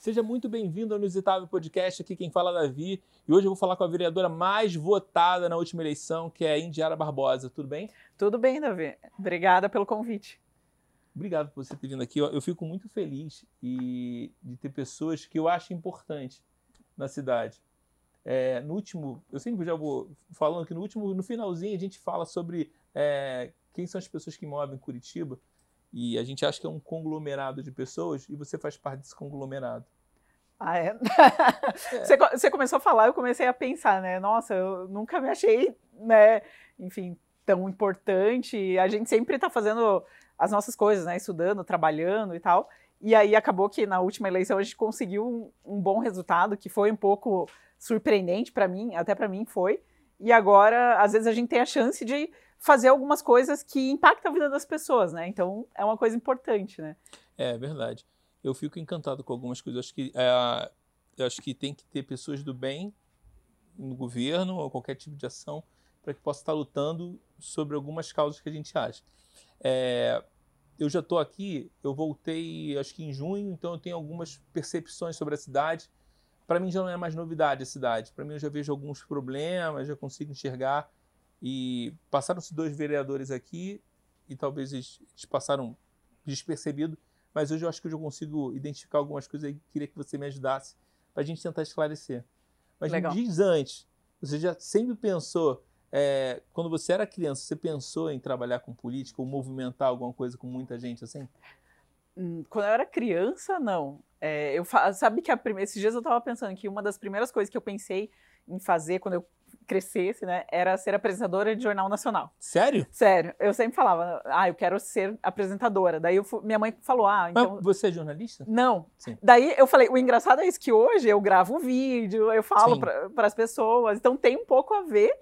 Seja muito bem-vindo ao Inusitável Podcast, aqui quem fala é Davi. E hoje eu vou falar com a vereadora mais votada na última eleição, que é a Indiara Barbosa. Tudo bem? Tudo bem, Davi. Obrigada pelo convite. Obrigado por você ter vindo aqui. Eu fico muito feliz e de ter pessoas que eu acho importantes na cidade. É, no último, eu sempre já vou falando que no último, no finalzinho a gente fala sobre é, quem são as pessoas que movem Curitiba e a gente acha que é um conglomerado de pessoas e você faz parte desse conglomerado. Ah, é? é. Você, você começou a falar, eu comecei a pensar, né? Nossa, eu nunca me achei, né? Enfim, tão importante. A gente sempre está fazendo as nossas coisas, né? Estudando, trabalhando e tal. E aí acabou que na última eleição a gente conseguiu um, um bom resultado, que foi um pouco surpreendente para mim, até para mim foi. E agora, às vezes, a gente tem a chance de fazer algumas coisas que impactam a vida das pessoas, né? Então, é uma coisa importante, né? É verdade. Eu fico encantado com algumas coisas. Acho que, é, eu acho que tem que ter pessoas do bem no governo ou qualquer tipo de ação para que possa estar lutando sobre algumas causas que a gente acha. É, eu já estou aqui, eu voltei acho que em junho, então eu tenho algumas percepções sobre a cidade para mim já não é mais novidade a cidade. Para mim eu já vejo alguns problemas, já consigo enxergar. E passaram-se dois vereadores aqui e talvez eles, eles passaram despercebido, mas hoje eu acho que eu já consigo identificar algumas coisas e queria que você me ajudasse para a gente tentar esclarecer. Mas Legal. me diz antes, você já sempre pensou, é, quando você era criança, você pensou em trabalhar com política ou movimentar alguma coisa com muita gente assim? Hum, quando eu era criança, não. É, eu sabe que a primeira, esses dias eu estava pensando que uma das primeiras coisas que eu pensei em fazer quando eu crescesse, né, era ser apresentadora de jornal nacional. Sério? Sério. Eu sempre falava, ah, eu quero ser apresentadora. Daí eu, minha mãe falou, ah, então. Mas você é jornalista? Não. Sim. Daí eu falei, o engraçado é isso que hoje eu gravo vídeo, eu falo para as pessoas, então tem um pouco a ver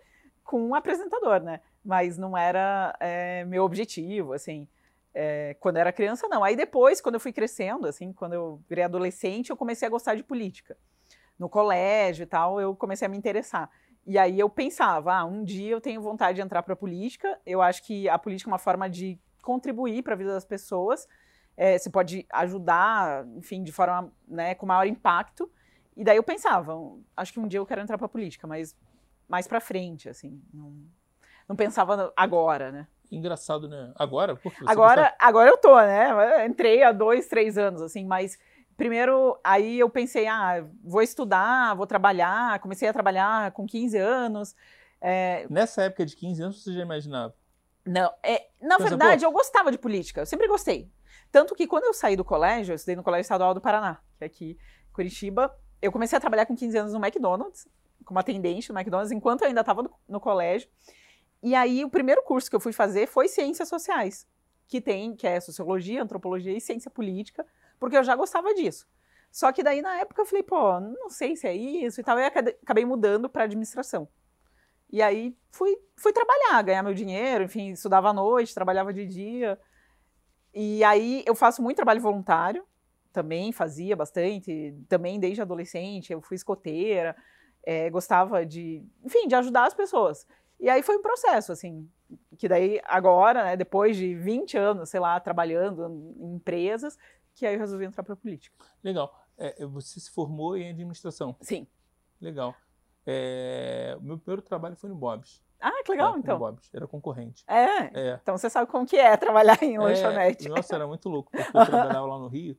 com um apresentador, né? Mas não era é, meu objetivo, assim. É, quando era criança, não. Aí depois, quando eu fui crescendo, assim, quando eu virei adolescente, eu comecei a gostar de política. No colégio e tal, eu comecei a me interessar. E aí eu pensava, ah, um dia eu tenho vontade de entrar para a política. Eu acho que a política é uma forma de contribuir para a vida das pessoas. É, você pode ajudar, enfim, de forma, né, com maior impacto. E daí eu pensava, acho que um dia eu quero entrar para a política, mas mais para frente, assim, não, não pensava agora, né? Engraçado, né? Agora? agora, agora eu tô, né? entrei há dois, três anos, assim, mas primeiro aí eu pensei, ah, vou estudar, vou trabalhar. Comecei a trabalhar com 15 anos. É... Nessa época de 15 anos, você já imaginava? Não, é, na verdade, eu gostava de política, eu sempre gostei. Tanto que quando eu saí do colégio, eu estudei no Colégio Estadual do Paraná, que é aqui em Curitiba, eu comecei a trabalhar com 15 anos no McDonald's, como atendente no McDonald's, enquanto eu ainda estava no, no colégio. E aí, o primeiro curso que eu fui fazer foi Ciências Sociais, que tem, que é Sociologia, Antropologia e Ciência Política, porque eu já gostava disso. Só que daí, na época, eu falei, pô, não sei se é isso e tal, e acabei mudando para administração. E aí, fui, fui trabalhar, ganhar meu dinheiro, enfim, estudava à noite, trabalhava de dia. E aí, eu faço muito trabalho voluntário, também fazia bastante, também desde adolescente, eu fui escoteira, é, gostava de, enfim, de ajudar as pessoas. E aí foi um processo, assim, que daí agora, né, depois de 20 anos, sei lá, trabalhando em empresas, que aí eu resolvi entrar para a política. Legal. É, você se formou em administração? Sim. Legal. É, o meu primeiro trabalho foi no Bob's. Ah, que legal, é, então. Bob's, era concorrente. É? é? Então você sabe como que é trabalhar em é, lanchonete. Nossa, era muito louco, porque eu trabalhava lá no Rio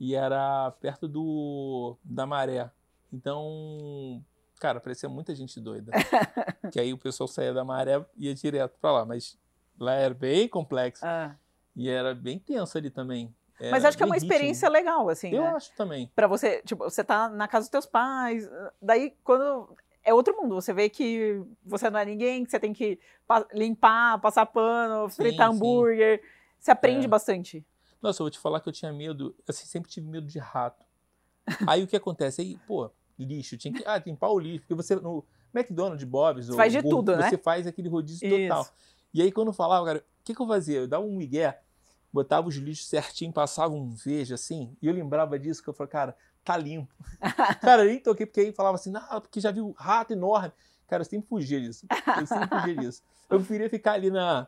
e era perto do da Maré. Então, cara, parecia muita gente doida. que aí o pessoal saía da maré e ia direto para lá. Mas lá era bem complexo. Ah. E era bem tenso ali também. Era mas acho que é uma experiência legal, assim. Eu né? acho também. Pra você, tipo, você tá na casa dos teus pais, daí quando. É outro mundo, você vê que você não é ninguém, que você tem que limpar, passar pano, fritar sim, hambúrguer. Sim. Você aprende é. bastante. Nossa, eu vou te falar que eu tinha medo, assim, sempre tive medo de rato. Aí o que acontece? Aí, pô, lixo, tinha que ah, limpar o lixo, porque você no McDonald's, Bob's, você faz de tudo, né? Você faz aquele rodízio Isso. total. E aí quando eu falava, cara, o que, que eu fazia? Eu dava um migué, botava os lixos certinho, passava um vejo assim, e eu lembrava disso, que eu falei, cara, tá limpo. cara, eu nem toquei, porque aí falava assim, não, porque já viu rato enorme. Cara, eu sempre fugia disso. Eu sempre fugia disso. Eu preferia ficar ali na,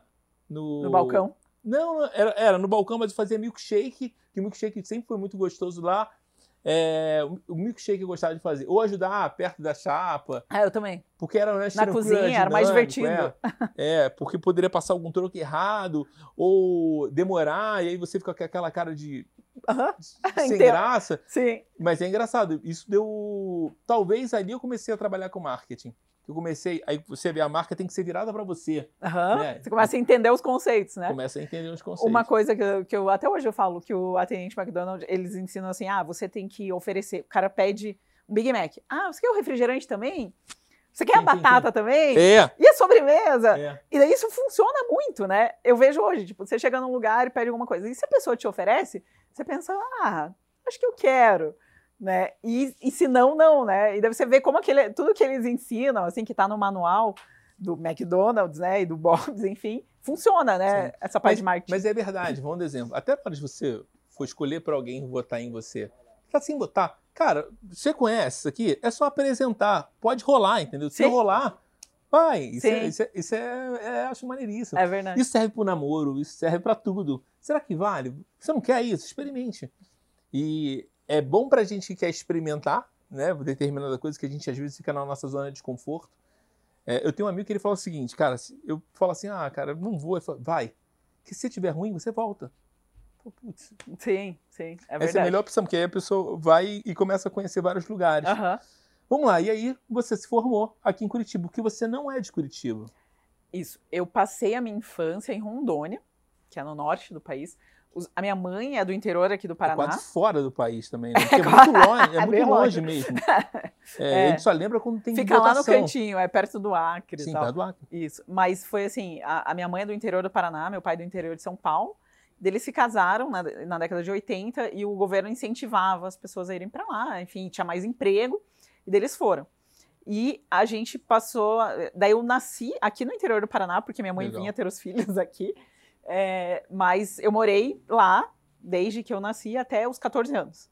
no... no balcão. Não, era, era no balcão, mas eu fazia milkshake, que milkshake sempre foi muito gostoso lá. É, o milkshake eu gostava de fazer. Ou ajudar perto da chapa. Ah, eu também. Porque era mais Na cozinha, era mais divertido. É, é, porque poderia passar algum troco errado, ou demorar, e aí você fica com aquela cara de. Aham. sem graça. Sim. Mas é engraçado. Isso deu. Talvez ali eu comecei a trabalhar com marketing. Eu comecei. Aí você vê, a marca tem que ser virada para você. Aham. É. Você começa a entender os conceitos, né? Começa a entender os conceitos. Uma coisa que eu, que eu até hoje eu falo que o atendente McDonald's, eles ensinam assim: ah, você tem que oferecer. O cara pede um Big Mac. Ah, você quer o refrigerante também? Você quer a Sim, sim, batata também? É. E a sobremesa? É. E daí isso funciona muito, né? Eu vejo hoje, tipo, você chega num lugar e pede alguma coisa. E se a pessoa te oferece, você pensa, ah, acho que eu quero. Né? E, e se não, não, né? E daí você vê como aquele, tudo que eles ensinam, assim, que tá no manual do McDonald's, né? E do Bob's, enfim, funciona, né? Sim. Essa parte Mas, de marketing. mas é verdade, vamos dar exemplo. Até para você for escolher para alguém votar em você, tá sem votar. Cara, você conhece isso aqui? É só apresentar. Pode rolar, entendeu? Se rolar, vai. Isso, é, isso, é, isso é- é- acho maneiríssimo. É verdade. Isso serve pro namoro, isso serve para tudo. Será que vale? Você não quer isso? Experimente. E é bom pra gente que quer experimentar, né? Determinada coisa que a gente às vezes fica na nossa zona de conforto. É, eu tenho um amigo que ele fala o seguinte, cara, eu falo assim, ah, cara, não vou, ele fala, vai. Que se tiver ruim, você volta. Pô, Putz, Sim, sim. É essa é a verdade. melhor opção, porque aí a pessoa vai e começa a conhecer vários lugares. Aham. Vamos lá, e aí você se formou aqui em Curitiba, porque você não é de Curitiba. Isso. Eu passei a minha infância em Rondônia, que é no norte do país. A minha mãe é do interior aqui do É Paraná. quase fora do país também, né? Porque é quase- muito longe, é é muito longe longe. mesmo. É, É. A gente só lembra quando tem Fica lá no votação. cantinho, é perto do Acre Sim, tá do Acre. Isso. Mas foi assim: a, a minha mãe é do interior do Paraná, meu pai é do interior de São Paulo. Eles se casaram na, na década de 80 e o governo incentivava as pessoas a irem para lá, enfim, tinha mais emprego, e daí eles foram. E a gente passou. Daí eu nasci aqui no interior do Paraná, porque minha mãe Legal. vinha ter os filhos aqui. É, mas eu morei lá desde que eu nasci até os 14 anos.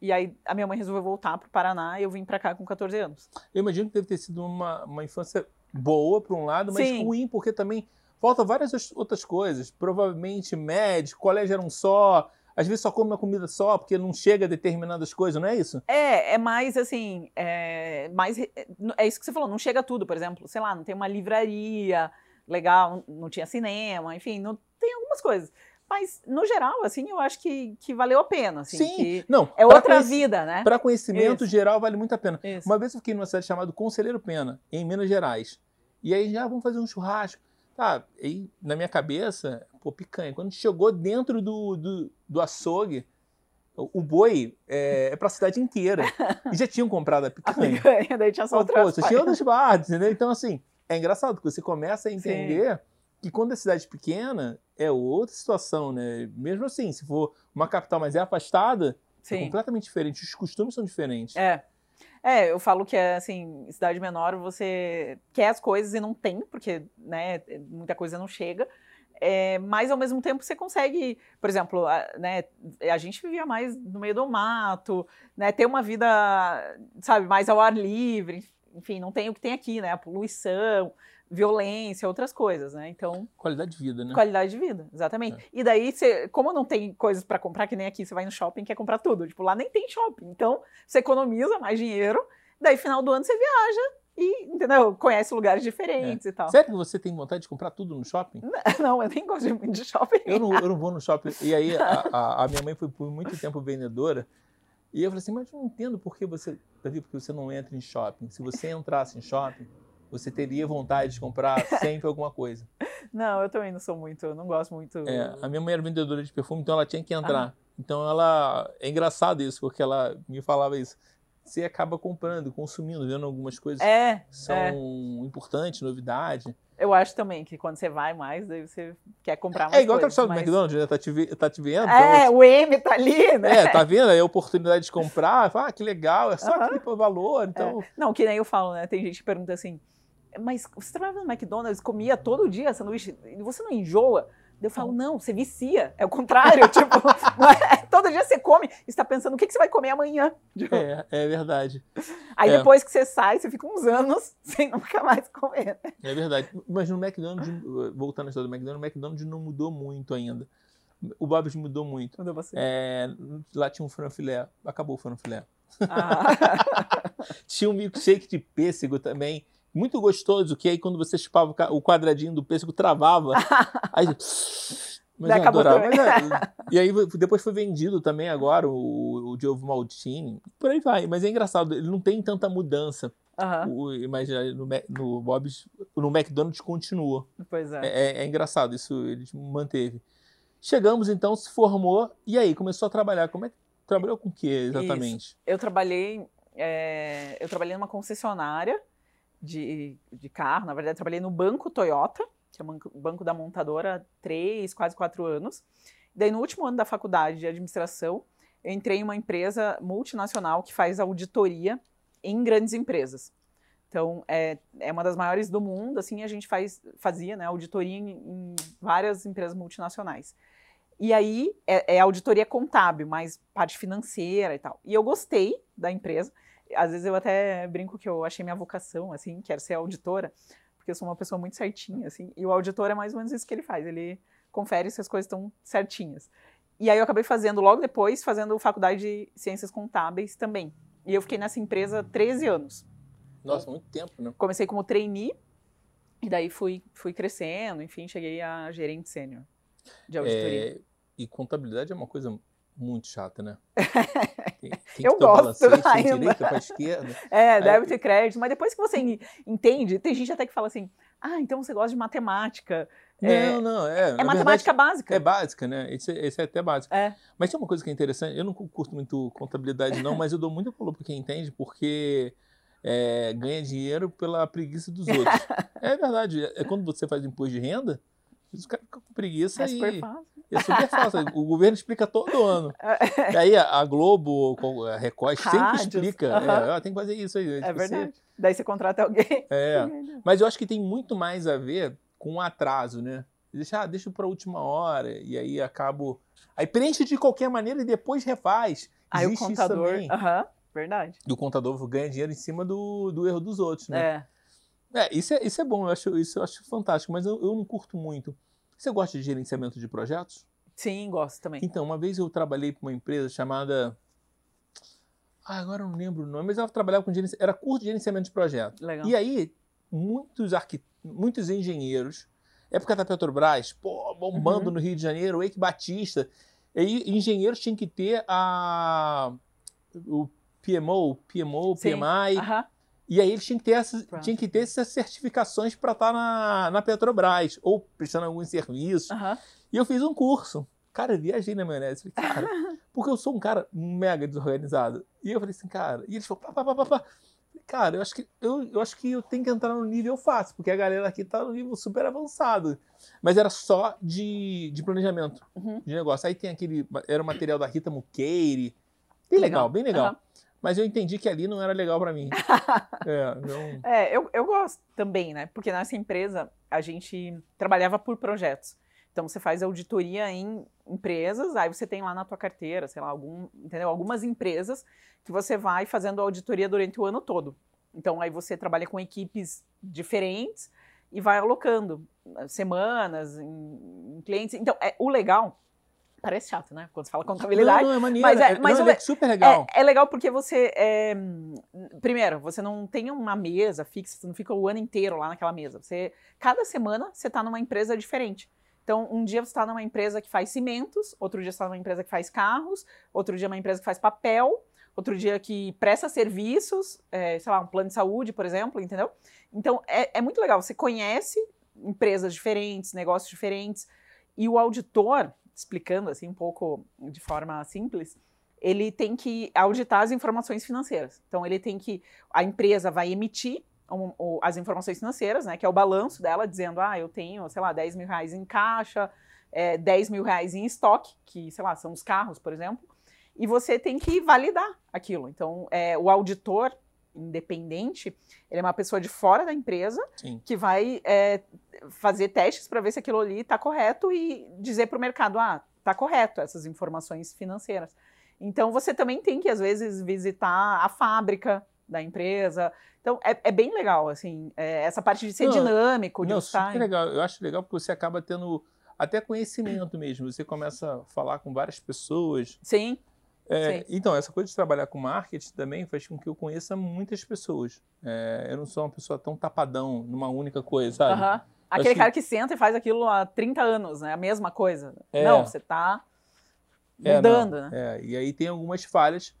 E aí a minha mãe resolveu voltar para o Paraná e eu vim para cá com 14 anos. Eu imagino que deve ter sido uma, uma infância boa por um lado, mas Sim. ruim porque também falta várias as- outras coisas. Provavelmente médico, colégio era um só, às vezes só come uma comida só porque não chega a determinadas coisas, não é isso? É, é mais assim, é, mais, é isso que você falou, não chega tudo, por exemplo, sei lá, não tem uma livraria legal, não, não tinha cinema, enfim, não tem algumas coisas. Mas, no geral, assim, eu acho que, que valeu a pena, assim, Sim, não. é outra vida, né? Para conhecimento Isso. geral vale muito a pena. Isso. Uma vez eu fiquei numa cidade chamada Conselheiro Pena, em Minas Gerais. E aí já vamos fazer um churrasco. Tá, aí na minha cabeça, pô, picanha. Quando chegou dentro do, do, do açougue, o, boi é, é pra cidade inteira. E já tinham comprado a A picanha. picanha, daí tinha só Pô, pô, você tinha outras partes, entendeu? Então, assim, é engraçado que você começa a Sim. entender que quando é cidade pequena, é outra situação, né? Mesmo assim, se for uma capital, mas é afastada, é Sim. completamente diferente. Os costumes são diferentes. É. É, eu falo que é assim, cidade menor você quer as coisas e não tem, porque né, muita coisa não chega. É, mas ao mesmo tempo você consegue, por exemplo, a, né, a gente vivia mais no meio do mato, né, ter uma vida, sabe, mais ao ar livre, enfim, não tem o que tem aqui, né, a poluição, violência, outras coisas, né? Então, Qualidade de vida, né? Qualidade de vida, exatamente. É. E daí, você, como não tem coisas pra comprar, que nem aqui, você vai no shopping e quer comprar tudo. Tipo, lá nem tem shopping. Então, você economiza mais dinheiro, daí final do ano você viaja e, entendeu? Conhece lugares diferentes e tal. Sério que você tem vontade de comprar tudo no shopping? Não, eu nem gosto de muito de shopping. Eu não, eu não vou no shopping. E aí, a, a- a minha mãe foi por muito tempo vendedora. E eu falei assim, mas eu não entendo por que você, Davi, porque você não entra em shopping. Se você entrasse em shopping, você teria vontade de comprar sempre alguma coisa. Não, eu também não sou muito, eu não gosto muito. É, a minha mãe era vendedora de perfume, então ela tinha que entrar. Então ela. É engraçado isso, porque ela me falava isso. Você acaba comprando, consumindo, vendo algumas coisas É, que são é. importantes, novidade. eu acho também que quando você vai mais, daí você quer comprar mais É igual aquela coisas, história do mas- McDonald's, né? Tá te, tá te vendo? É, então, o M tá ali, né? é, tá vendo? É a oportunidade de comprar. Ah, que legal, é só Aham. aquele valor. Então, Não, que nem eu falo, né? Tem gente que pergunta assim, mas você trabalhava no McDonald's, comia todo dia sanduíche, você não enjoa? Eu falo, não, você vicia. É o contrário, tipo, não é- todo dia você come e está pensando o que, que você vai comer amanhã. É, é verdade. Aí é. depois que você sai, você fica uns anos sem nunca mais comer. É verdade. Mas no McDonald's, voltando à história do McDonald's, o McDonald's não mudou muito ainda. O Bob's mudou muito. Mudou bastante. É, lá tinha um franfilé. Acabou o franfilé. Ah. tinha um milkshake de pêssego também. Muito gostoso, que aí quando você chupava o quadradinho do pêssego, travava. aí, mas eu adorava. Mas, é, e aí depois foi vendido também agora o, o de ovo maltine. Por aí vai. Mas é engraçado, ele não tem tanta mudança. Aham, O, mas já no, no Bob's, no McDonald's continua. Pois é. É, é- é engraçado, isso ele manteve. Chegamos então, se formou, e aí começou a trabalhar. Como é que trabalhou com o que exatamente? Eu trabalhei, é, eu trabalhei numa concessionária de, de carro. Na verdade, trabalhei no banco Toyota, que é o banco, da montadora, há três, quase quatro anos. Daí, no último ano da faculdade de administração, eu entrei em uma empresa multinacional que faz auditoria em grandes empresas. Então, é, é uma das maiores do mundo, assim, a gente faz, fazia né, auditoria em, em várias empresas multinacionais. E aí, é, é auditoria contábil, mais parte financeira e tal. E eu gostei da empresa. Às vezes eu até brinco que eu achei minha vocação, assim, quero ser auditora, porque eu sou uma pessoa muito certinha, assim. E o auditor é mais ou menos isso que ele faz, ele confere se as coisas estão certinhas. E aí eu acabei fazendo, logo depois, fazendo faculdade de ciências contábeis também. E eu fiquei nessa empresa 13 anos. Nossa, muito tempo, né? Comecei como trainee, e daí fui, fui crescendo, enfim, cheguei a gerente sênior de auditoria. É, e contabilidade é uma coisa muito chata, né? Tem, Eu gosto balancete ainda. direita esquerda. É, débito e crédito, mas depois que você en- entende, tem gente até que fala assim: ah, então você gosta de matemática. É, Não, não, é. é matemática básica. É básica, né? Esse, esse é até básico. É. Mas tem uma coisa que é interessante, eu não curto muito contabilidade, não, mas eu dou muito valor para quem entende, porque é, ganha dinheiro pela preguiça dos outros. é verdade. É quando você faz imposto de renda, os caras ficam com preguiça É super e fácil. é super fácil. O governo explica todo ano. E aí a, Globo, a Record sempre explica. É, ó, tem que fazer isso aí. É Você- verdade. Daí você contrata alguém. É. Mas eu acho que tem muito mais a ver com o atraso, né? Deixa, ah, deixa para última hora, e aí acabo. Aí preenche de qualquer maneira e depois refaz. Aí o Existe isso contador. Aham, verdade. E o contador ganha dinheiro em cima do, do erro dos outros, né? É. É, isso, é, isso é bom, eu acho, isso eu acho fantástico, mas eu, eu não curto muito. Você gosta de gerenciamento de projetos? Sim, gosto também. Então, uma vez eu trabalhei para uma empresa chamada. Ah, agora eu não lembro o nome, mas ela trabalhava com gerenciamento. Era curso de gerenciamento de projetos. Legal. E aí, muitos, arqui... muitos engenheiros, época da Petrobras, pô, bombando Uhum. no Rio de Janeiro, Eike Batista, e aí engenheiros tinham que ter a o PMO, PMO, Sim. PMI, Aham. E aí eles tinham que ter essas, tinham que ter essas certificações para estar na, na Petrobras, ou prestando alguns serviços. Aham. E eu fiz um curso. Cara, eu viajei na maionese. Falei, cara, porque eu sou um cara mega desorganizado. E eu falei assim, cara, e eles falaram, pá, pá, pá, pá, pá. Cara, eu acho, que, eu, eu acho que eu tenho que entrar no nível fácil, porque a galera aqui tá no nível super avançado. Mas era só de, de planejamento Uhum. de negócio. Aí tem aquele. Era o material da Rita Mukeiri. Bem legal, Legal. bem legal. Aham. Mas eu entendi que ali não era legal pra mim. é, não. É, eu, eu gosto também, né? Porque nessa empresa a gente trabalhava por projetos. Então você faz auditoria em empresas, aí você tem lá na tua carteira, sei lá, algum, entendeu? Algumas empresas que você vai fazendo auditoria durante o ano todo. Então aí você trabalha com equipes diferentes e vai alocando eh, semanas em, em clientes. Então, é, o legal parece chato, né? Quando você fala contabilidade, Não, não, é maneiro. mas é- é, mas não, é super legal. é, é legal porque você. é, primeiro, você não tem uma mesa fixa, você não fica o ano inteiro lá naquela mesa. Você, cada semana você está numa empresa diferente. Então, um dia você está numa empresa que faz cimentos, outro dia você está numa empresa que faz carros, outro dia uma empresa que faz papel, outro dia que presta serviços, é, sei lá, um plano de saúde, por exemplo, entendeu? Então, é, é muito legal. Você conhece empresas diferentes, negócios diferentes, e o auditor, explicando assim um pouco de forma simples, ele tem que auditar as informações financeiras. Então, ele tem que. A empresa vai emitir um- as informações financeiras, né? Que é o balanço dela, dizendo, ah, eu tenho, sei lá, 10 mil reais em caixa, é, 10 mil reais em estoque, que, sei lá, são os carros, por exemplo. E você tem que validar aquilo. Então, é, o auditor independente, ele é uma pessoa de fora da empresa Sim. que vai é, fazer testes para ver se aquilo ali está correto e dizer para o mercado, ah, está correto essas informações financeiras. Então você também tem que às vezes visitar a fábrica da empresa. Então é, é bem legal assim é, essa parte de ser Não, dinâmico, de Não, estar. super legal. Eu acho legal porque você acaba tendo até conhecimento mesmo. Você começa a falar com várias pessoas. Sim. É. Então, essa coisa de trabalhar com marketing também faz com que eu conheça muitas pessoas. É, eu não sou uma pessoa tão tapadão numa única coisa, sabe? Uhum. Aquele cara que... que senta e faz aquilo há 30 anos, né? A mesma coisa. É. Não, você está é, mudando, né? É, e aí tem algumas falhas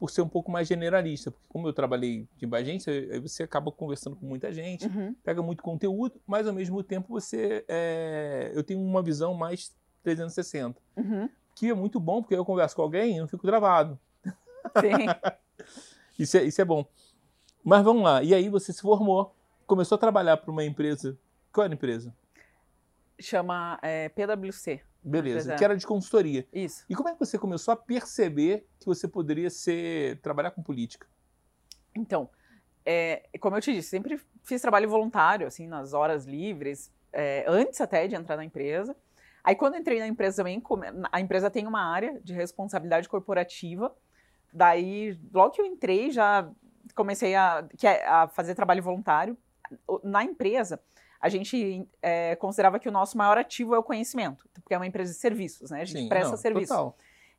por ser um pouco mais generalista, porque como eu trabalhei de agência, aí você acaba conversando com muita gente, uhum. pega muito conteúdo, mas ao mesmo tempo você, é, eu tenho uma visão mais 360, uhum. Que é muito bom porque eu converso com alguém e não fico travado. Sim. isso, é, isso é bom. Mas vamos lá, e aí você se formou, começou a trabalhar para uma empresa, qual era a empresa? Chama é, PwC. Beleza, que era de consultoria. Isso. E como é que você começou a perceber que você poderia ser trabalhar com política? Então, é, como eu te disse, sempre fiz trabalho voluntário, assim, nas horas livres, é, antes até de entrar na empresa. Aí, quando entrei na empresa também, a empresa tem uma área de responsabilidade corporativa. Daí, logo que eu entrei, já comecei a, é, a fazer trabalho voluntário. Na empresa, a gente é, considerava que o nosso maior ativo é o conhecimento, porque é uma empresa de serviços, né? A gente Sim, presta não, serviço. Total.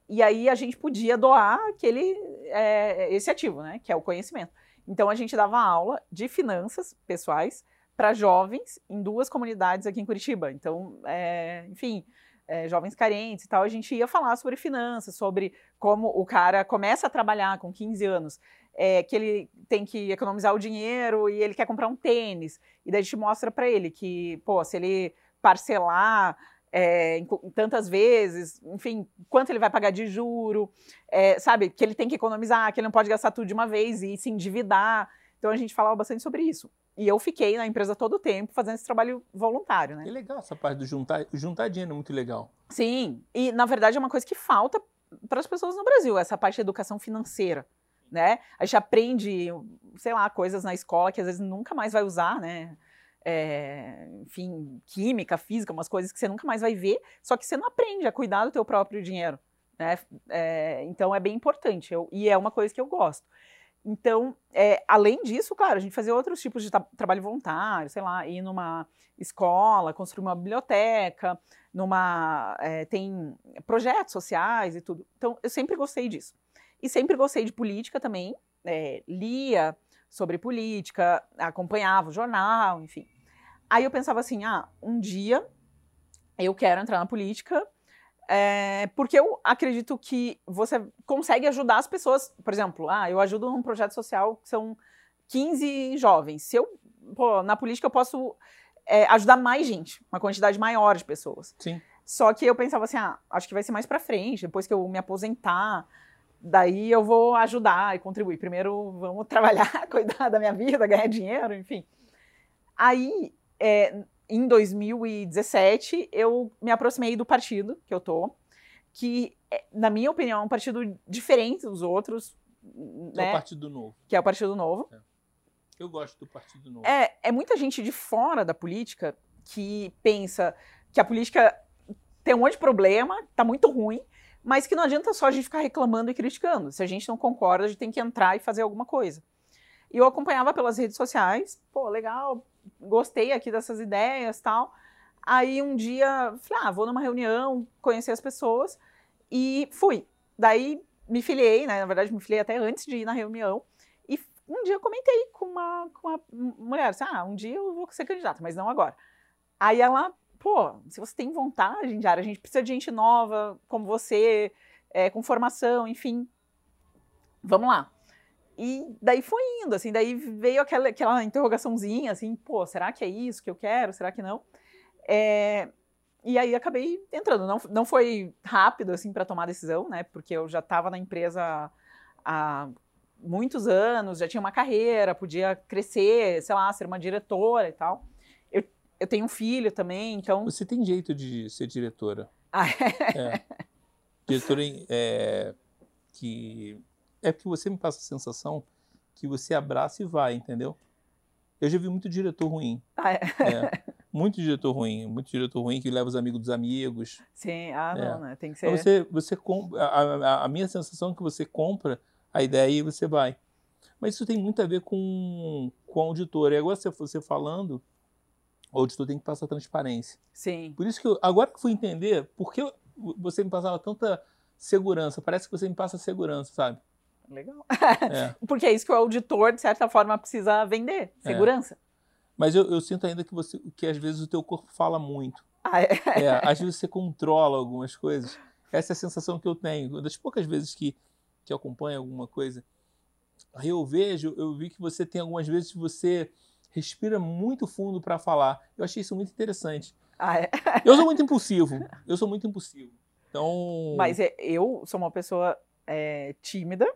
E aí a gente podia doar aquele, é, esse ativo, né? Que é o conhecimento. Então a gente dava aula de finanças pessoais para jovens em duas comunidades aqui em Curitiba. Então, é, enfim, é, jovens carentes e tal, a gente ia falar sobre finanças, sobre como o cara começa a trabalhar com 15 anos é, que ele tem que economizar o dinheiro e ele quer comprar um tênis. E daí a gente mostra para ele que, pô, se ele parcelar é, tantas vezes, enfim, quanto ele vai pagar de juro, é, sabe? Que ele tem que economizar, que ele não pode gastar tudo de uma vez e se endividar. Então a gente falava bastante sobre isso. E eu fiquei na empresa todo o tempo fazendo esse trabalho voluntário, né? Que legal essa parte do juntar, juntar dinheiro é muito legal. Sim, e na verdade é uma coisa que falta para as pessoas no Brasil, essa parte de educação financeira né? A gente aprende, sei lá, coisas na escola que às vezes nunca mais vai usar, né? É, enfim, química, física, umas coisas que você nunca mais vai ver, só que você não aprende a cuidar do teu próprio dinheiro, né? É, então é bem importante eu, e é uma coisa que eu gosto. Então, é, além disso, claro, a gente fazia outros tipos de trabalho voluntário, sei lá, ir numa escola, construir uma biblioteca, numa é, tem projetos sociais e tudo. Então, eu sempre gostei disso. E sempre gostei de política também, é, lia sobre política, acompanhava o jornal, enfim. Aí eu pensava assim, ah, um dia eu quero entrar na política, é, porque eu acredito que você consegue ajudar as pessoas. Por exemplo, ah, eu ajudo num projeto social que são 15 jovens. Se eu, pô, na política eu posso é, ajudar mais gente, uma quantidade maior de pessoas. Sim. Só que eu pensava assim, ah, acho que vai ser mais para frente, depois que eu me aposentar, daí eu vou ajudar e contribuir. Primeiro, vamos trabalhar, cuidar da minha vida, ganhar dinheiro, enfim. Aí, é, em 2017, eu me aproximei do partido que eu tô, que, é, na minha opinião, é um partido diferente dos outros. Que né? é o Partido Novo. Que é o Partido Novo. É. Eu gosto do Partido Novo. É, é muita gente de fora da política que pensa que a política tem um monte de problema, tá muito ruim, mas que não adianta só a gente ficar reclamando e criticando. Se a gente não concorda, a gente tem que entrar e fazer alguma coisa. E eu acompanhava pelas redes sociais, pô, legal, gostei aqui dessas ideias tal. Aí um dia, falei, ah, vou numa reunião, conhecer as pessoas e fui. Daí me filiei, né? Na verdade, me filiei até antes de ir na reunião. E um dia eu comentei com uma, com uma mulher, assim, ah, um dia eu vou ser candidata, mas não agora. Aí ela pô, se você tem vontade, Indiara, a gente precisa de gente nova, como você, é, com formação, enfim. Vamos lá. E daí foi indo, assim, daí veio aquela, aquela interrogaçãozinha, assim, pô, será que é isso que eu quero? Será que não? É, e aí acabei entrando. Não, não foi rápido, assim, para tomar decisão, né? Porque eu já estava na empresa há muitos anos, já tinha uma carreira, podia crescer, sei lá, ser uma diretora e tal eu tenho um filho também, então. Você tem jeito de ser diretora. Ah, é? é. Diretora é, que. É porque você me passa a sensação que você abraça e vai, entendeu? Eu já vi muito diretor ruim. Ah, é? é. Muito diretor ruim, muito diretor ruim que leva os amigos dos amigos. Sim, ah, é. não, né? Tem que ser. Você, você a, a, a, minha sensação é que você compra a ideia e você vai. Mas isso tem muito a ver com, com a auditora. E agora você, você falando, O auditor tem que passar transparência. Sim. Por isso que eu, agora que fui entender, por que você me passava tanta segurança? Parece que você me passa segurança, sabe? Legal. É. Porque é isso que o auditor, de certa forma, precisa vender. É. Segurança. É. Mas eu, eu, sinto ainda que você que às vezes o teu corpo fala muito. Ah, é? é? Às vezes você controla algumas coisas. Essa é a sensação que eu tenho. Das poucas vezes que, que acompanho alguma coisa, aí eu vejo, eu vi que você tem algumas vezes que você respira muito fundo para falar. Eu achei isso muito interessante. Ah, é? Eu sou muito impulsivo. Eu sou muito impulsivo. Então. Mas é, eu sou uma pessoa é, tímida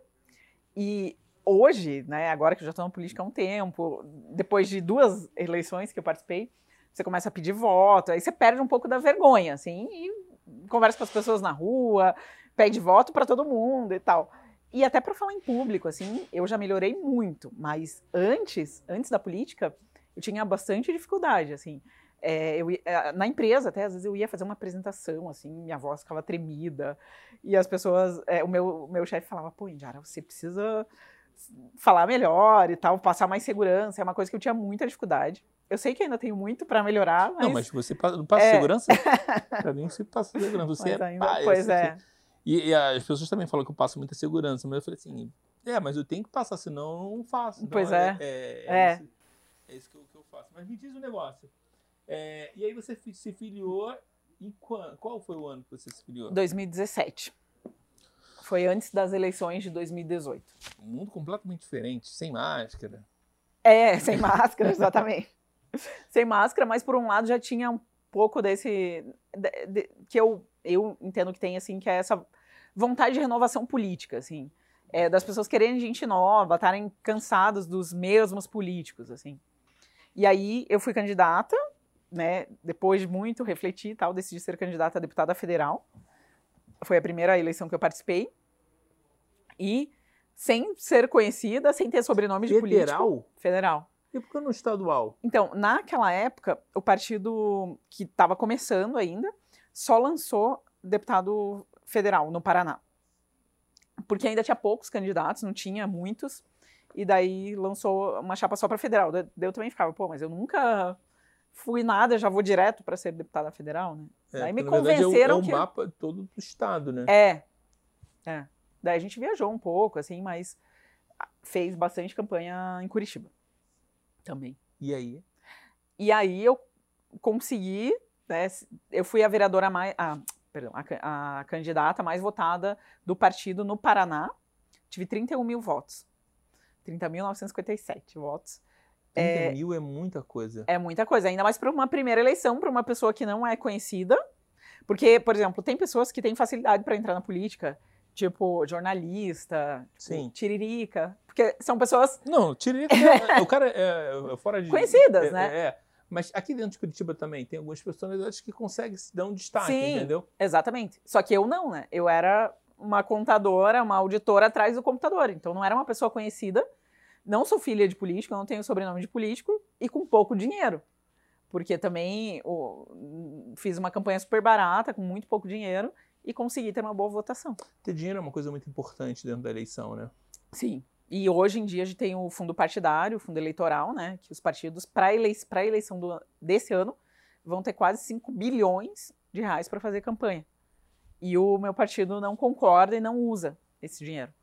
e hoje, né, agora que eu já estou na política há um tempo, depois de duas eleições que eu participei, você começa a pedir voto, aí você perde um pouco da vergonha, assim, e conversa com as pessoas na rua, pede voto para todo mundo e tal. E até para falar em público, assim, eu já melhorei muito, mas antes, antes da política, eu tinha bastante dificuldade, assim. É, eu, é, na empresa, até às vezes eu ia fazer uma apresentação, assim, minha voz ficava tremida, e as pessoas, é, o meu, meu chefe falava, pô, Indiara, você precisa falar melhor e tal, passar mais segurança, é uma coisa que eu tinha muita dificuldade. Eu sei que ainda tenho muito para melhorar, mas... Não, mas você não passa é... segurança? para mim, você passa segurança, você mas é ainda, pai, Pois é. E, e, as pessoas também falam que eu passo muita segurança, mas eu falei assim, é, mas eu tenho que passar, senão eu não faço. Então, pois é. É, é, é, é. Isso, é isso que eu, que eu, faço. Mas me diz um negócio. É, e aí você se filiou em qual, qual foi o ano que você se filiou? 2017. Foi antes das eleições de 2018. Um mundo completamente diferente, sem máscara. É, sem máscara, exatamente. sem máscara, mas por um lado já tinha um pouco desse. De, de, que eu, eu entendo que tem, assim, que é essa vontade de renovação política, assim. É, das pessoas querendo gente nova, estarem cansadas dos mesmos políticos, assim. E aí eu fui candidata, né, depois de muito refletir e tal, decidi ser candidata a deputada federal. Foi a primeira eleição que eu participei. E sem ser conhecida, sem ter sobrenome de Federal? político. Federal. E por que no estadual? Então, naquela época, o partido que estava começando ainda só lançou deputado federal no Paraná. Porque ainda tinha poucos candidatos, não tinha muitos. E daí lançou uma chapa só para federal. Eu também ficava, pô, mas eu nunca fui nada, já vou direto para ser deputada federal, né? É, Daí me convenceram verdade, é o, é o que mapa todo do estado, né? É. É. Daí a gente viajou um pouco, assim, mas fez bastante campanha em Curitiba também. E aí? E aí eu consegui, né? Eu fui a vereadora mais. Ah, perdão, a, a candidata mais votada do partido no Paraná. Tive 31 mil votos. 30.957 votos. 30 é, mil é muita coisa. É muita coisa, ainda mais para uma primeira eleição, para uma pessoa que não é conhecida. Porque, por exemplo, tem pessoas que têm facilidade para entrar na política, tipo jornalista, Sim. tiririca. Porque são pessoas. Não, tiririca, é, o cara é, é fora de. Conhecidas, é, né? É, é. Mas aqui dentro de Curitiba também tem algumas personalidades que conseguem se dar um destaque, Sim, entendeu? Exatamente. Só que eu não, né? Eu era uma contadora, uma auditora atrás do computador. Então não era uma pessoa conhecida não sou filha de político, não tenho sobrenome de político e com pouco dinheiro. Porque também oh, fiz uma campanha super barata, com muito pouco dinheiro, e consegui ter uma boa votação. Ter dinheiro é uma coisa muito importante dentro da eleição, né? Sim. E hoje em dia a gente tem o fundo partidário, o fundo eleitoral, né? Que os partidos, para elei a eleição do, desse ano, vão ter quase 5 bilhões de reais para fazer campanha. E o meu partido não concorda e não usa esse dinheiro.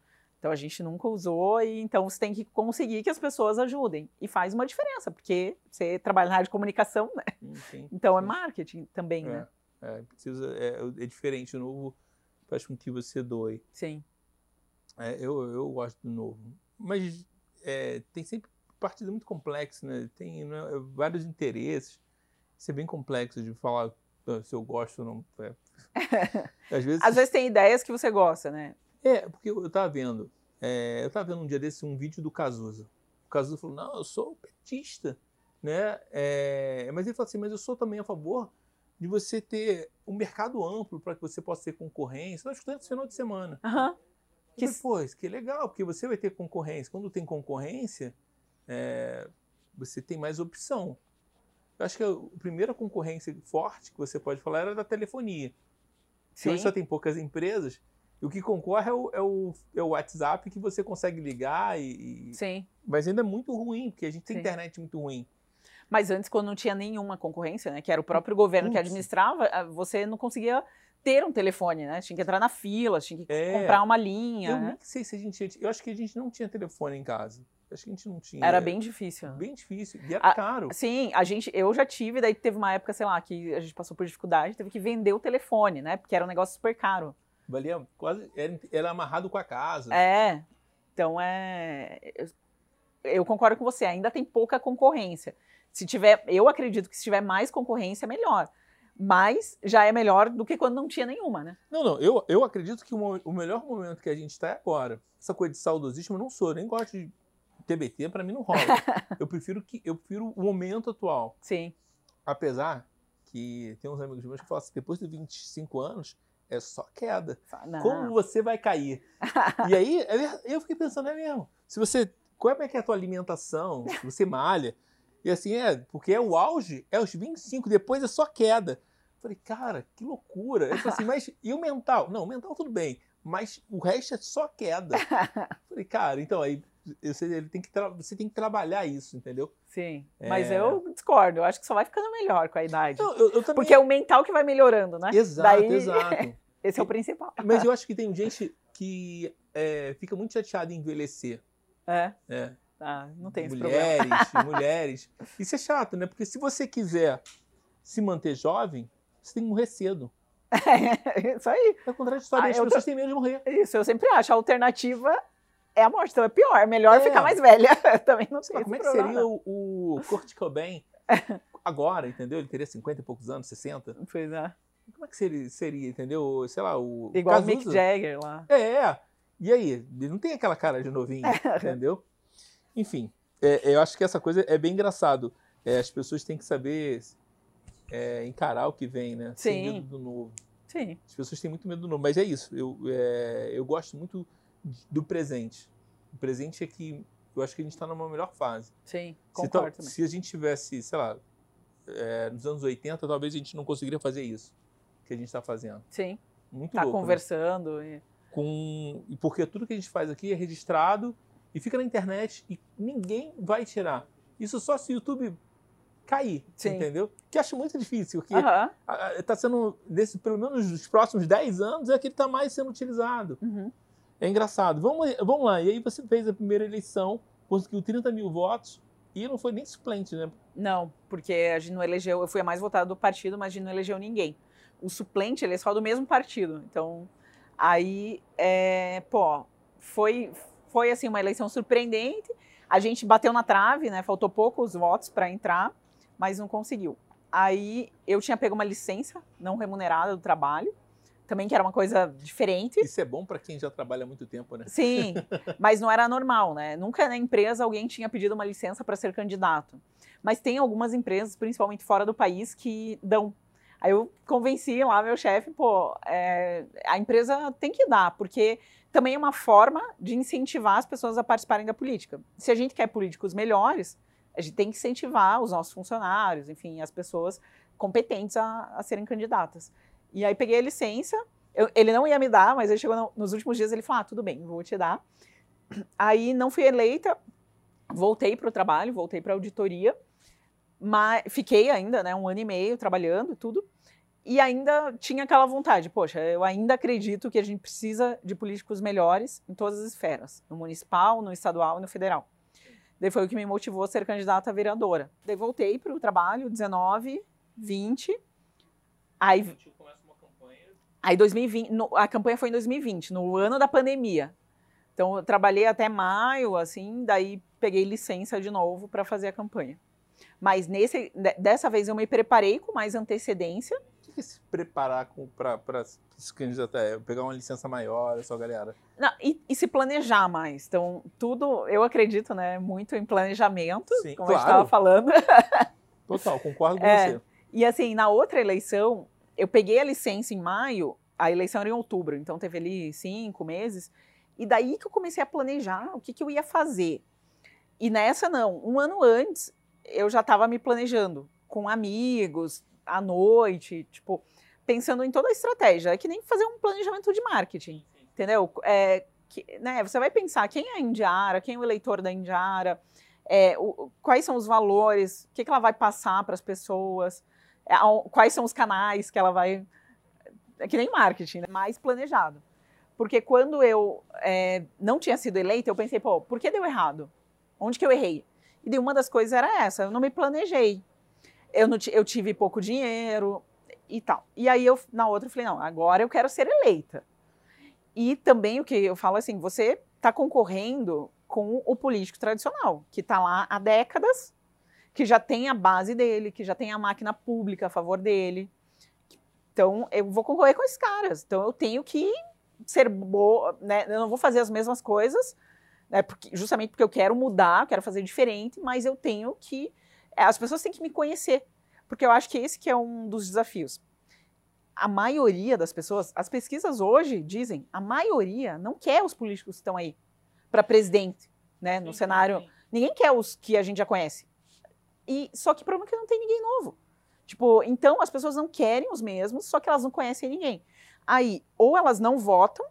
Então a gente nunca usou e então você tem que conseguir que as pessoas ajudem. E faz uma diferença, porque você trabalha na área de comunicação, né? Sim, então é sim. é marketing também, é, né? É, precisa, é, é, diferente, o novo faz com que você doe. Sim. É, eu, eu gosto do novo. Mas é, tem sempre partido muito complexo, né? Tem né, vários interesses. Isso é bem complexo de falar ah, se eu gosto ou não. É. Às vezes... Às vezes tem ideias que você gosta, né? É, porque eu estava vendo, é, eu estava vendo um dia desse um vídeo do Cazuza. O Cazuza falou, não, eu sou petista, né? É, mas ele falou assim, mas eu sou também a favor de você ter um mercado amplo para que você possa ter concorrência. Estava escutando esse final de semana. Uhum. Que... Isso que legal, porque você vai ter concorrência. Quando tem concorrência, é, você tem mais opção. Eu acho que a primeira concorrência forte que você pode falar era da telefonia. Se hoje só tem poucas empresas, e o que concorre é o, é o, é o WhatsApp que você consegue ligar e, Sim. Mas ainda é muito ruim, porque a gente tem Sim. internet muito ruim. Mas antes, quando não tinha nenhuma concorrência, né? Que era o próprio governo que administrava, você não conseguia ter um telefone, né? Tinha que entrar na fila, tinha que é, comprar uma linha. Eu né? nem sei se a gente tinha. Eu acho que a gente não tinha telefone em casa. Acho que a gente não tinha. Era bem difícil. Bem difícil. E era a, caro. Sim, a gente, eu já tive, daí teve uma época, sei lá, que a gente passou por dificuldade, teve que vender o telefone, né? Porque era um negócio super caro. Valia quase. Era, era amarrado com a casa. É. Então é. Eu, eu concordo com você, ainda tem pouca concorrência. Se tiver, eu acredito que se tiver mais concorrência, melhor mas já é melhor do que quando não tinha nenhuma, né? Não, não, eu, eu acredito que o, o melhor momento que a gente está é agora. Essa coisa de saudosismo eu não sou, nem gosto de TBT para mim não rola. eu prefiro que eu prefiro o momento atual. Sim. Apesar que tem uns amigos meus que falam assim, depois de 25 anos é só queda. Não. Como você vai cair? e aí é eu fiquei pensando, é mesmo. Se você, como é que é a tua alimentação? Se você malha, e assim é, porque é o auge, é os 25, depois é só queda. Falei, cara, que loucura. Eu falei assim, mas e o mental? Não, o mental tudo bem, mas o resto é só queda. Falei, cara, então aí você, ele tem que você tem que trabalhar isso, entendeu? Sim. É... Mas eu discordo, eu acho que só vai ficando melhor com a idade. Eu, eu também... Porque é o mental que vai melhorando, né? Exato, Daí... exato. Esse é o principal. Mas eu acho que tem gente que é, fica muito chateada em envelhecer. É. É. Ah, não tem mulheres, mulheres. Isso é chato, né? Porque se você quiser se manter jovem, você tem que morrer cedo. É, isso aí. É contraditório, ah, as pessoas tô... têm medo de morrer. Isso, eu sempre acho. A alternativa é a morte, então é pior. É melhor é. ficar mais velha. também não sei. Como é que seria o, o Kurt Cobain agora, entendeu? Ele teria 50 e poucos anos, 60. Pois é. Como é que seria, seria entendeu? Sei lá, o. Igual o Mick Jagger lá. É, e aí? Ele não tem aquela cara de novinho, entendeu? Enfim, é, eu acho que essa coisa é bem engraçado. É, as pessoas têm que saber é, encarar o que vem, né? Sim. Sem medo do novo. Sim. As pessoas têm muito medo do novo. Mas é isso. Eu, é, eu gosto muito do presente. O presente é que eu acho que a gente está numa melhor fase. Sim, concordo se, se a gente tivesse, sei lá, é, nos anos 80, talvez a gente não conseguiria fazer isso que a gente está fazendo. Sim. Muito tá louco, né? conversando. Né? E... Com... Porque tudo que a gente faz aqui é registrado e fica na internet e ninguém vai tirar. Isso só se o YouTube cair, Sim. entendeu? Que acho muito difícil, porque está sendo, nesse, pelo menos nos próximos 10 anos, é que ele está mais sendo utilizado. Uhum. É engraçado. Vamos, vamos lá, e aí você fez a primeira eleição, conseguiu 30 mil votos, e não foi nem suplente, né? Não, porque a gente não elegeu, eu fui a mais votada do partido, mas a gente não elegeu ninguém. O suplente, ele é só do mesmo partido, então... Aí, é, pô, foi, foi assim uma eleição surpreendente. A gente bateu na trave, né? Faltou poucos votos para entrar, mas não conseguiu. Aí eu tinha pego uma licença não remunerada do trabalho, também que era uma coisa diferente. Isso é bom para quem já trabalha há muito tempo, né? Sim, mas não era normal, né? Nunca na empresa alguém tinha pedido uma licença para ser candidato. Mas tem algumas empresas, principalmente fora do país, que dão. Aí eu convenci lá meu chefe, pô, é, a empresa tem que dar, porque também é uma forma de incentivar as pessoas a participarem da política. Se a gente quer políticos melhores, a gente tem que incentivar os nossos funcionários, enfim, as pessoas competentes a, a serem candidatas. E aí peguei a licença, eu, ele não ia me dar, mas ele chegou no, nos últimos dias, ele falou, ah, tudo bem, vou te dar. Aí não fui eleita, voltei para o trabalho, voltei para a auditoria, mas fiquei ainda, né, um ano e meio trabalhando e tudo, e ainda tinha aquela vontade, poxa, eu ainda acredito que a gente precisa de políticos melhores em todas as esferas, no municipal, no estadual e no federal. Daí foi o que me motivou a ser candidata a vereadora. Daí voltei para o trabalho, 19, 20. Aí, aí 2020, no, a campanha foi em 2020, no ano da pandemia. Então eu trabalhei até maio, assim, daí peguei licença de novo para fazer a campanha. Mas nesse, dessa vez eu me preparei com mais antecedência que é se preparar para se candidatar? É pegar uma licença maior, essa galera? Não, e, e, se planejar mais. Então, tudo, eu acredito, né, muito em planejamento, Sim, como claro. gente estava falando. Total, concordo com é, você. E assim, na outra eleição, eu peguei a licença em maio, a eleição era em outubro, então teve ali cinco meses, e daí que eu comecei a planejar o que, que eu ia fazer. E nessa não, um ano antes eu já estava me planejando com amigos, à noite, tipo, pensando em toda a estratégia. É que nem fazer um planejamento de marketing, entendeu? É, que, né, você vai pensar quem é a Indiara, quem é o eleitor da Indiara, é, o, quais são os valores, o que, que ela vai passar para as pessoas, é, quais são os canais que ela vai. É que nem marketing, né? mais planejado. Porque quando eu é, não tinha sido eleita, eu pensei, pô, por que deu errado? Onde que eu errei? E uma das coisas era essa, eu não me planejei. Eu, não eu tive pouco dinheiro e tal. E aí eu, na outra, eu falei, não, agora eu quero ser eleita. E também o que eu falo assim, você está concorrendo com o político tradicional, que está lá há décadas, que já tem a base dele, que já tem a máquina pública a favor dele. Então, eu vou concorrer com esses caras. Então, eu tenho que ser boa, né? Eu não vou fazer as mesmas coisas, né? Porque, justamente porque eu quero mudar, eu quero fazer diferente, mas eu tenho que. É, as pessoas têm que me conhecer. Porque eu acho que esse que é um dos desafios. A maioria das pessoas, as pesquisas hoje dizem, a maioria não quer os políticos que estão aí para presidente, né? No sim, cenário. Ninguém quer os que a gente já conhece. E só que o problema é que não tem ninguém novo. Tipo, então as pessoas não querem os mesmos, só que elas não conhecem ninguém. Aí, ou elas não votam,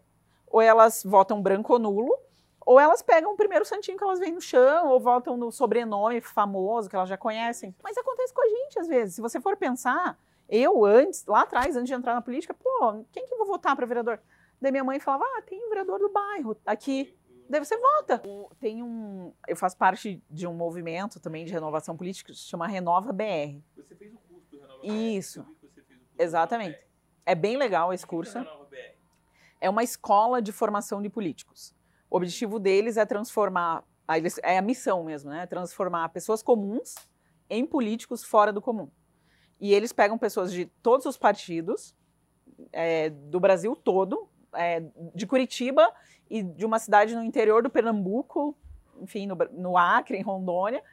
ou elas votam branco ou nulo, ou elas pegam o primeiro santinho que elas veem no chão, ou votam no sobrenome famoso que elas já conhecem. Mas acontece com a gente às vezes. Se você for pensar, eu antes, lá atrás, antes de entrar na política, pô, quem que eu vou votar para vereador? Daí minha mãe falava, ah, tem um vereador do bairro aqui. Daí você vota. Tem um, eu faço parte de um movimento também de renovação política que se chama Renova BR. Você fez o curso do Renova BR? Isso. Exatamente. É bem legal esse curso. É uma escola de formação de políticos. O objetivo deles é transformar, é a missão mesmo, né? Transformar pessoas comuns em políticos fora do comum. E eles pegam pessoas de todos os partidos, é, do Brasil todo, é, de Curitiba e de uma cidade no interior do Pernambuco, enfim, no, no Acre, em Rondônia,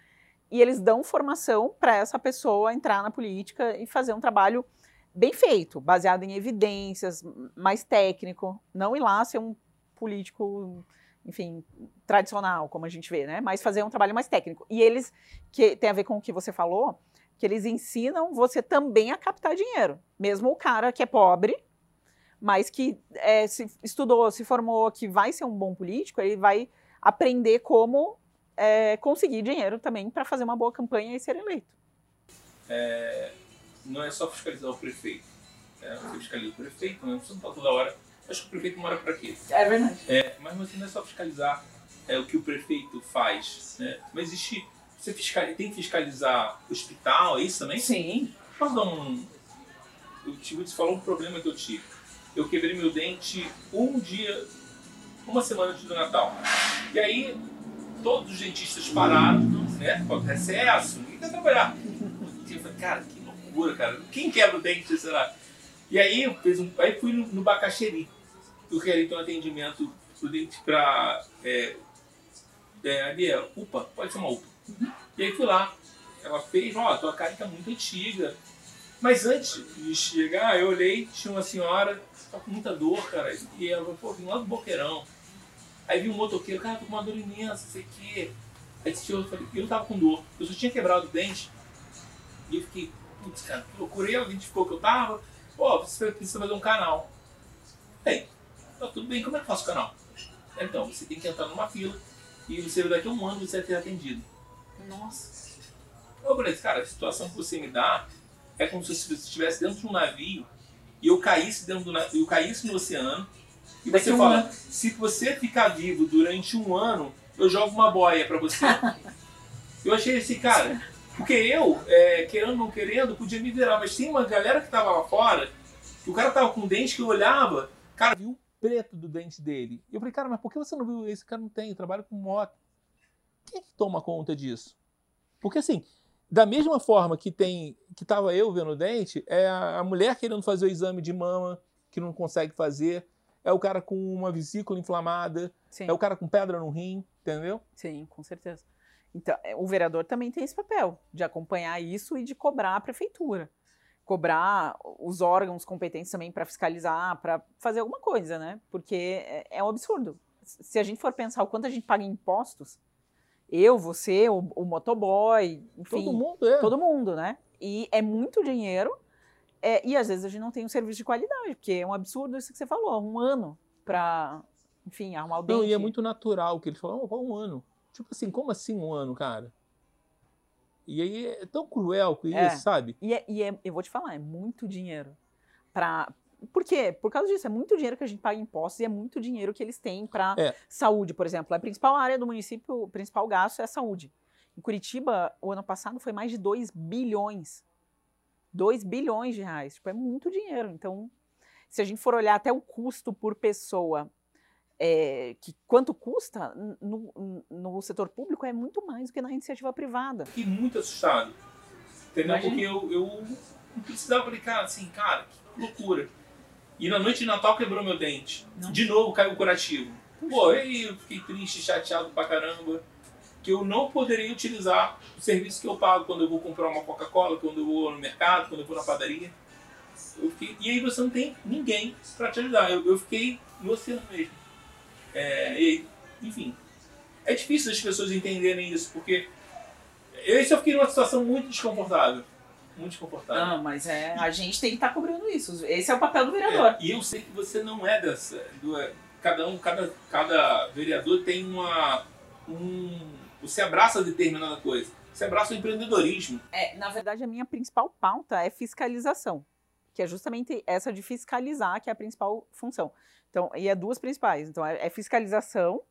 e eles dão formação para essa pessoa entrar na política e fazer um trabalho bem feito, baseado em evidências, mais técnico, não ir lá ser um político, enfim, tradicional, como a gente vê, né? Mas fazer um trabalho mais técnico. E eles, que tem a ver com o que você falou, que eles ensinam você também a captar dinheiro. Mesmo o cara que é pobre, mas que é, se estudou, se formou, que vai ser um bom político, ele vai aprender como é, conseguir dinheiro também para fazer uma boa campanha e ser eleito. É, não é só fiscalizar o prefeito. É, você fiscaliza o prefeito, né? não está toda hora. Acho que o prefeito mora para quê? É verdade. É, mas você não é só fiscalizar é, o que o prefeito faz. Né? Mas existe. Você tem que fiscalizar o hospital, é isso também? Sim. Perdão, eu tive, você falou um problema que eu tive. Eu quebrei meu dente um dia, uma semana antes do Natal. E aí, todos os dentistas pararam, né? Pode recesso, ninguém quer trabalhar. Eu falei, cara, que loucura, cara. Quem quebra o dente, será? E aí eu fiz um, aí fui no, no Bacaxeri. Eu queria ter um atendimento pra. É, é, ali é UPA, pode ser uma UPA. Uhum. E aí fui lá. Ela fez, ó, oh, tua cara tá muito antiga. Mas antes de chegar, eu olhei, tinha uma senhora, tá com muita dor, cara. E ela falou, pô, vim lá do Boqueirão. Aí vi um motoqueiro, cara, tô com uma dor imensa, sei que. Aí eu falei, eu não tava com dor, eu só tinha quebrado o dente. E eu fiquei, putz, cara, procurei, ela identificou que eu tava. Pô, você precisa fazer um canal. Bem, tá tudo bem, como é que eu faço o canal? Então, você tem que entrar numa fila e você daqui a um ano você vai ter atendido. Nossa. Eu falei, cara, a situação que você me dá é como se você estivesse dentro de um navio e eu caísse dentro do navio, eu caísse no oceano e você um fala, ano. se você ficar vivo durante um ano, eu jogo uma boia para você. eu achei esse cara, porque eu, é, querendo ou não querendo, podia me virar, mas tem uma galera que tava lá fora, que o cara tava com dente que eu olhava, cara, viu preto do dente dele. E eu falei, cara, mas por que você não viu? Esse cara não tem, trabalha com moto. Quem é que toma conta disso? Porque assim, da mesma forma que tem que tava eu vendo o dente, é a, a mulher querendo fazer o exame de mama, que não consegue fazer, é o cara com uma vesícula inflamada, Sim. é o cara com pedra no rim, entendeu? Sim, com certeza. Então, é, o vereador também tem esse papel de acompanhar isso e de cobrar a prefeitura. Cobrar os órgãos competentes também para fiscalizar, para fazer alguma coisa, né? Porque é, é, um absurdo. Se a gente for pensar o quanto a gente paga em impostos, eu, você, o, o motoboy, enfim. Todo mundo, é. Todo mundo, né? E é muito dinheiro. É, e às vezes a gente não tem um serviço de qualidade, porque é um absurdo isso que você falou, um ano para, enfim, arrumar o dente. Não, e é muito natural que ele falou, oh, um ano. Tipo assim, como assim um ano, cara? E aí é tão cruel com é. isso, sabe? E, é, e é, eu vou te falar, é muito dinheiro. Pra, por quê? Por causa disso, é muito dinheiro que a gente paga impostos e é muito dinheiro que eles têm para é. saúde, por exemplo. A principal área do município, o principal gasto é a saúde. Em Curitiba, o ano passado foi mais de 2 bilhões. 2 bilhões de reais. Tipo, é muito dinheiro. Então, se a gente for olhar até o custo por pessoa, é, que quanto custa no, no, setor público é muito mais do que na iniciativa privada. Fiquei muito assustado. Entendeu? Imagina. Porque eu, eu não precisava, falei, cara, assim, cara, que loucura. E na noite de Natal quebrou meu dente. Não. De novo caiu o curativo. Puxa. Pô, aí eu fiquei triste, chateado pra caramba. Que eu não poderia utilizar o serviço que eu pago quando eu vou comprar uma Coca-Cola, quando eu vou no mercado, quando eu vou na padaria. Fiquei, e aí você não tem ninguém para te ajudar. Eu, eu fiquei no oceano mesmo. É, e, enfim, é difícil as pessoas entenderem isso, porque eu só fiquei numa situação muito desconfortável muito desconfortável. Não, mas é, a gente tem que estar tá cobrindo isso. Esse é o papel do vereador. É, e eu sei que você não é dessa. Do, é, cada um, cada, cada vereador tem uma. Um, você abraça determinada coisa. Você abraça o empreendedorismo. É, na verdade, a minha principal pauta é fiscalização. Que é justamente essa de fiscalizar, que é a principal função. Então, e é duas principais. Então, é, é fiscalização.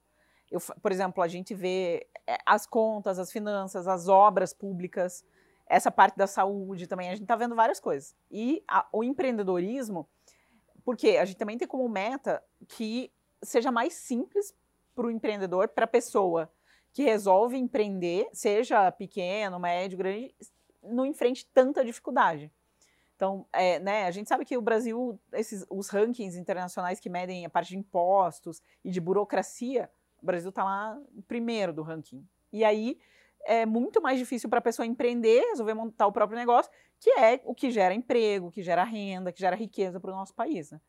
Eu, por exemplo, a gente vê é, as contas, as finanças, as obras públicas essa parte da saúde também, a gente está vendo várias coisas. E a, o empreendedorismo, porque a gente também tem como meta que seja mais simples para o empreendedor, para a pessoa que resolve empreender, seja pequeno, médio, grande, não enfrente tanta dificuldade. Então, é, né, a gente sabe que o Brasil, esses, os rankings internacionais que medem a parte de impostos e de burocracia, o Brasil está lá primeiro do ranking. E aí, é muito mais difícil para a pessoa empreender, resolver montar o próprio negócio, que é o que gera emprego, que gera renda, que gera riqueza para o nosso país. Né?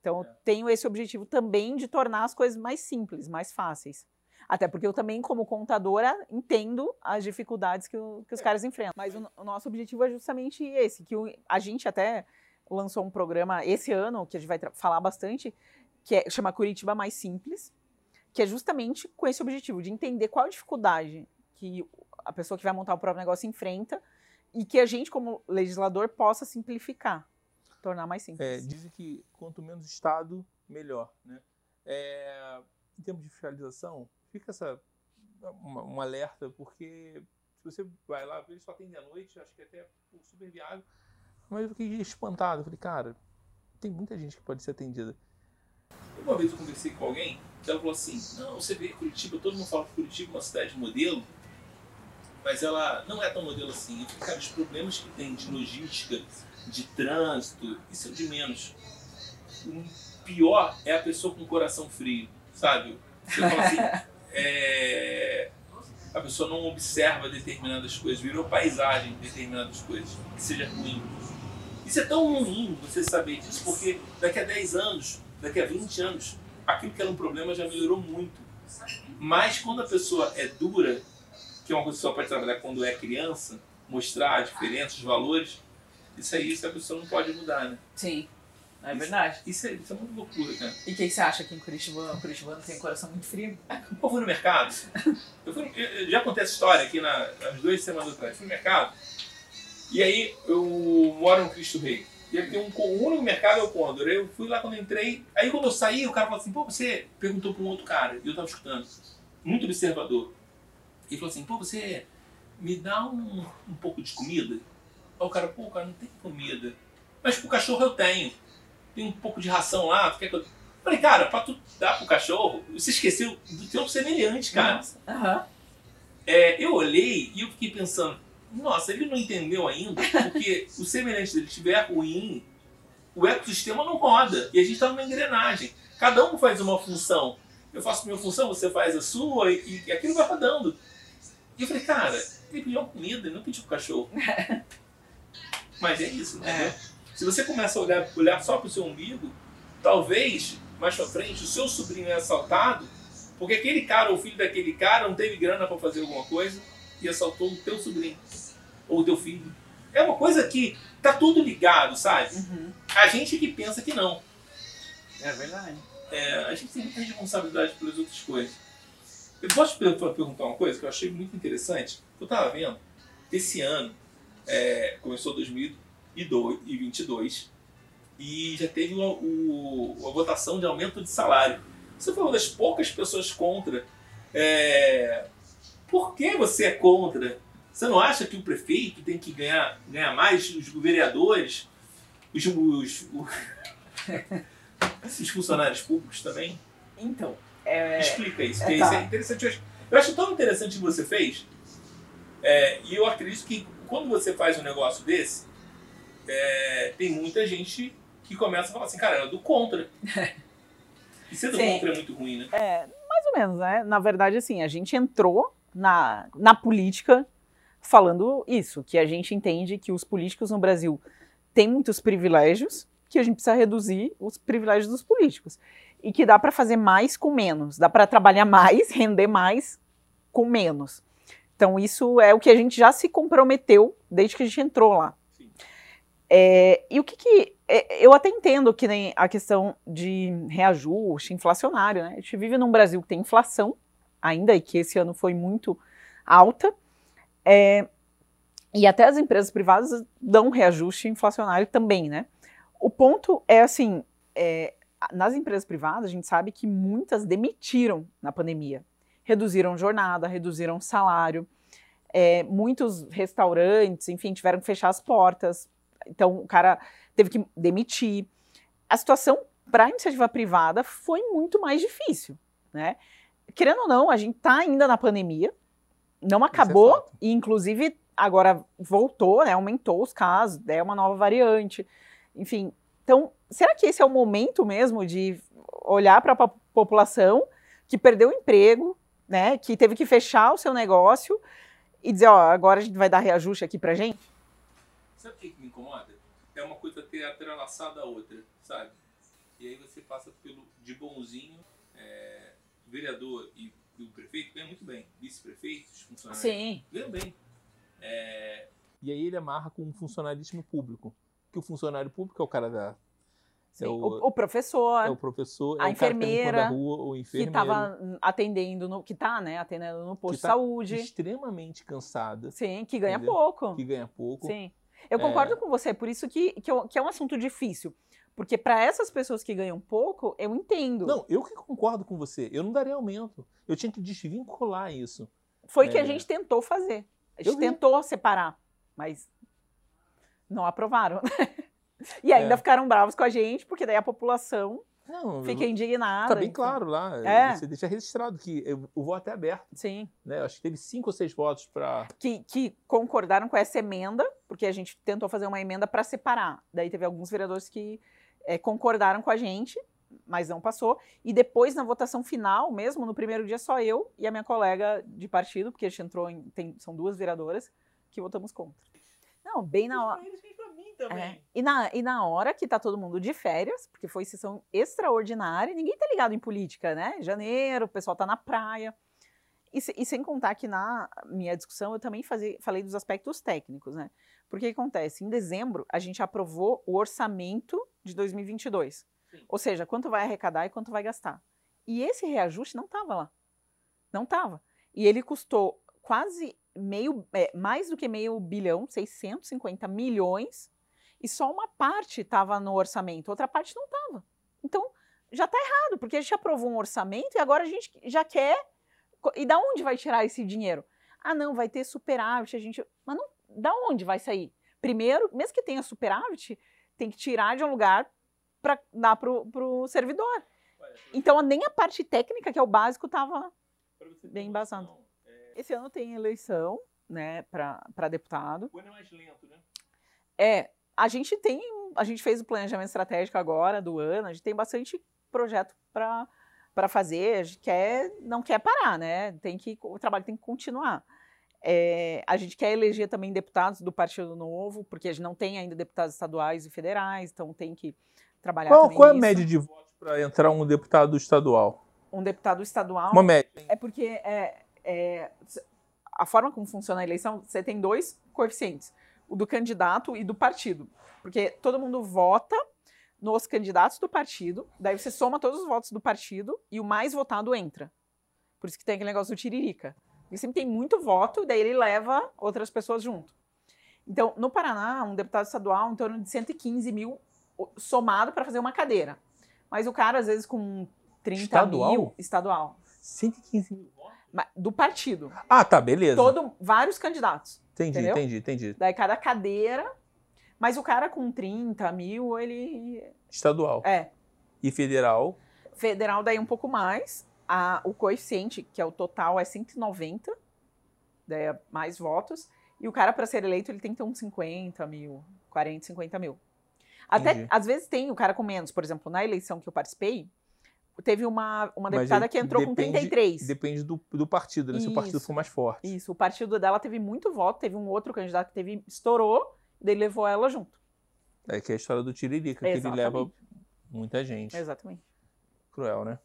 Então, é. tenho esse objetivo também de tornar as coisas mais simples, mais fáceis. Até porque eu também, como contadora, entendo as dificuldades que, o, que os é. caras enfrentam. Mas o, o, nosso objetivo é justamente esse, que o, a gente até lançou um programa esse ano, que a gente vai falar bastante, que é, chama Curitiba Mais Simples, que é justamente com esse objetivo, de entender qual a dificuldade que a pessoa que vai montar o próprio negócio enfrenta e que a gente, como legislador, possa simplificar, tornar mais simples. É, dizem que quanto menos Estado, melhor. Né? É, em termos de fiscalização, fica essa, uma, um alerta, porque se você vai lá, eles só atendem à noite, acho que é até super viável, mas eu fiquei espantado. falei, cara, tem muita gente que pode ser atendida. Uma vez eu conversei com alguém, que ela falou assim, não, você vê Curitiba, todo mundo fala que Curitiba é uma cidade modelo, mas ela não é tão modelo assim. E, cara, os problemas que tem de logística, de trânsito, isso é de menos. O pior é a pessoa com o coração frio, sabe? Você fala assim, é... a pessoa não observa determinadas coisas, virou paisagem de determinadas coisas, que seja ruim. Isso é tão ruim você saber disso, porque daqui a 10 anos, daqui a 20 anos, aquilo que era um problema já melhorou muito. Mas quando a pessoa é dura, que é uma coisa que só pode trabalhar quando é criança, mostrar a diferença, os valores, isso aí isso a pessoa não pode mudar, né? Sim. É verdade. Isso, é, isso é uma loucura, cara. E o que, você acha que em Curitiba, o Curitibano tem um coração muito frio? Eu fui no mercado. Eu, fui, eu já contei essa história aqui na, nas duas semanas atrás. Fui no mercado. E aí eu moro no Cristo Rei. E tem um, o único mercado é o Condor. Eu fui lá quando entrei. Aí quando eu saí, o cara falou assim: pô, você perguntou para um outro cara. E eu tava escutando. Muito observador. E falou assim, pô, você me dá um, um pouco de comida? Aí o cara, pô, cara, não tem comida. Mas pro cachorro eu tenho. Tem um pouco de ração lá, tu quer que eu... Falei, cara, pra tu dar pro cachorro, você esqueceu do teu semelhante, cara. Uhum. É, eu olhei e eu fiquei pensando, nossa, ele não entendeu ainda, porque o semelhante dele estiver ruim, o ecossistema não roda. E a gente está numa engrenagem. Cada um faz uma função. Eu faço a minha função, você faz a sua, e, e aquilo vai rodando. E eu falei, cara, ele pediu uma comida, ele não pediu pro cachorro. Mas é isso, né? É. Se você começa a olhar, olhar só pro seu umbigo, talvez mais pra frente o seu sobrinho é assaltado porque aquele cara, ou filho daquele cara, não teve grana para fazer alguma coisa e assaltou o teu sobrinho ou o teu filho. É uma coisa que tá tudo ligado, sabe? Uhum. A gente que pensa que não. É verdade. É, a gente tem muita responsabilidade pelas outras coisas. Eu posso te perguntar uma coisa que eu achei muito interessante? Eu estava vendo esse ano é, começou 2022 e já teve o, o, a votação de aumento de salário. Você foi uma das poucas pessoas contra. É, por que você é contra? Você não acha que o prefeito tem que ganhar, ganhar mais, os vereadores, os, os, os, os funcionários públicos também? Então. É... Explica isso, porque é, tá. isso é interessante. Eu acho tão interessante o que você fez, é, e eu acredito que quando você faz um negócio desse, é, tem muita gente que começa a falar assim, cara, é do contra. E ser do Sim. contra é muito ruim, né? É, mais ou menos, né? Na verdade, assim, a gente entrou na, na política falando isso, que a gente entende que os políticos no Brasil têm muitos privilégios, que a gente precisa reduzir os privilégios dos políticos. E que dá para fazer mais com menos, dá para trabalhar mais, render mais com menos. Então, isso é o que a gente já se comprometeu desde que a gente entrou lá. É, e o que, que é, eu até entendo que nem a questão de reajuste inflacionário, né? A gente vive num Brasil que tem inflação ainda e que esse ano foi muito alta. É, e até as empresas privadas dão reajuste inflacionário também, né? O ponto é assim, é, nas empresas privadas a gente sabe que muitas demitiram na pandemia, reduziram jornada, reduziram salário, é, muitos restaurantes, enfim, tiveram que fechar as portas então, o cara teve que demitir. A situação para a iniciativa privada foi muito mais difícil, né? Querendo ou não, a gente está ainda na pandemia, não é acabou, é e inclusive agora voltou, né, aumentou os casos, é uma nova variante, enfim. Então, será que esse é o momento mesmo de olhar para a população que perdeu o emprego, né, que teve que fechar o seu negócio e dizer, ó, agora a gente vai dar reajuste aqui para gente? Sabe o que, que me incomoda? É uma coisa ter atrelaçada a outra, sabe? E aí você passa pelo de bonzinho, é, vereador e, e, o prefeito ganham muito bem. Vice-prefeitos, funcionários. Sim. Ganham bem. É, e aí ele amarra com um funcionarismo público. Que o funcionário público é o cara da. É o, o, professor. É o professor, a é enfermeira, o rua, o enfermeiro. Que estava atendendo, no, que está né, atendendo no posto de tá saúde. extremamente cansada. Sim, que ganha entendeu? pouco. Que ganha pouco. Sim. Eu concordo é... com você, por isso que, que, eu, que é um assunto difícil. Porque para essas pessoas que ganham pouco, eu entendo. Não, eu que concordo com você. Eu não daria aumento. Eu tinha que desvincular isso. Foi o é... que a gente tentou fazer. A gente tentou separar, mas não aprovaram. e ainda é. ficaram bravos com a gente, porque daí a população não, Fica indignada. Tá bem claro lá. É. Você deixa registrado que o voto é aberto. Sim. Né? Acho que teve cinco ou seis votos para. Que, que concordaram com essa emenda, porque a gente tentou fazer uma emenda para separar. Daí teve alguns vereadores que é, concordaram com a gente, mas não passou. E depois, na votação final, mesmo no primeiro dia, só eu e a minha colega de partido, porque a gente entrou em. Tem, são duas vereadoras, que votamos contra. Não, bem na hora também. É. E, na, e na hora que tá todo mundo de férias, porque foi sessão extraordinária, ninguém tá ligado em política, né? Janeiro, o pessoal tá na praia. E, e sem contar que na minha discussão eu também fazia, falei dos aspectos técnicos, né? Porque o que acontece? Em dezembro, a gente aprovou o orçamento de 2022. Sim. Ou seja, quanto vai arrecadar e quanto vai gastar. E esse reajuste não estava lá. Não estava. E ele custou quase meio, é, mais do que meio bilhão, 650 milhões e só uma parte estava no orçamento, outra parte não estava. Então, já está errado, porque a gente aprovou um orçamento e agora a gente já quer. E da onde vai tirar esse dinheiro? Ah, não, vai ter superávit, a gente. Mas não, da onde vai sair? Primeiro, mesmo que tenha superávit, tem que tirar de um lugar para dar para o servidor. Então, nem a parte técnica, que é o básico, estava bem embasado. É... Esse ano tem eleição, né, para deputado. O ano é mais lento, né? É, a gente tem, a gente fez o planejamento estratégico agora do ano, a gente tem bastante projeto para para fazer, a gente quer, não quer parar, né? Tem que o trabalho tem que continuar. É, a gente quer eleger também deputados do Partido Novo, porque a gente não tem ainda deputados estaduais e federais, então tem que trabalhar qual, qual é a média de votos para entrar um deputado estadual? Um deputado estadual. Uma média. É porque é, é, a forma como funciona a eleição, você tem dois coeficientes do candidato e do partido. Porque todo mundo vota nos candidatos do partido, daí você soma todos os votos do partido e o mais votado entra. Por isso que tem aquele negócio do tiririca. Ele sempre tem muito voto, daí ele leva outras pessoas junto. Então, no Paraná, um deputado estadual, em torno de 115 mil somado para fazer uma cadeira. Mas o cara, às vezes, com 30 estadual? mil. Estadual. 115 mil Do partido. Ah, tá, beleza. Todo, vários candidatos. Entendi, entendeu? entendi, entendi. Daí cada cadeira. Mas o cara com 30 mil, ele. Estadual. É. E federal? Federal, daí um pouco mais. A, o coeficiente, que é o total, é 190. Daí é mais votos. E o cara, para ser eleito, ele tem que ter uns 50 mil, 40, 50 mil. Até, Entendi. às vezes tem o cara com menos. Por exemplo, na eleição que eu participei, teve uma, uma deputada aí que entrou depende- com 33. Depende do, do partido, né? Se o partido for mais forte. Isso, o partido dela teve muito voto, teve um outro candidato que teve, estourou, daí levou ela junto. É que é a história do Tiririca, que ele Exatamente. leva muita gente. Exatamente. Cruel, né?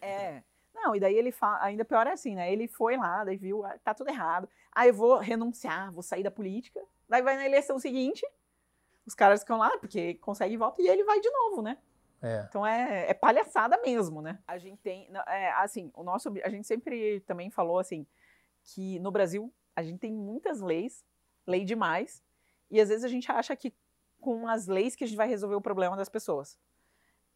É. Não, e daí ele fala, ainda pior é assim, né? Ele foi lá, daí viu, ah, tá tudo errado. Ah, eu vou renunciar, vou sair da política. Daí vai na eleição seguinte, os caras ficam lá, porque consegue voto, e ele vai de novo, né? É. Então é, é palhaçada mesmo, né? A gente tem, não, é, assim, o nosso, a gente sempre também falou assim que no Brasil a gente tem muitas leis, lei demais, e às vezes a gente acha que com as leis que a gente vai resolver o problema das pessoas.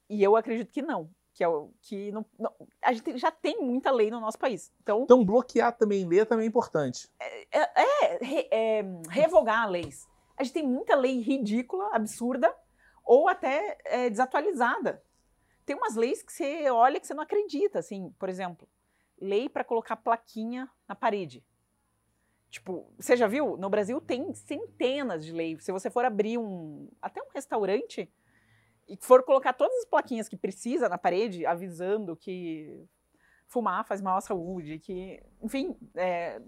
E eu acredito que não, que é o que não, não- a gente já tem muita lei no nosso país. Então Então, bloquear também lei também é importante. é, re- é, revogar leis. A gente tem muita lei ridícula, absurda, ou até é, desatualizada. Tem umas leis que você olha que você não acredita, assim, por exemplo, lei para colocar plaquinha na parede. Tipo, você já viu? No Brasil tem centenas de leis. Se você for abrir um, até um restaurante e for colocar todas as plaquinhas que precisa na parede, avisando que fumar faz mal à saúde, que, enfim, é,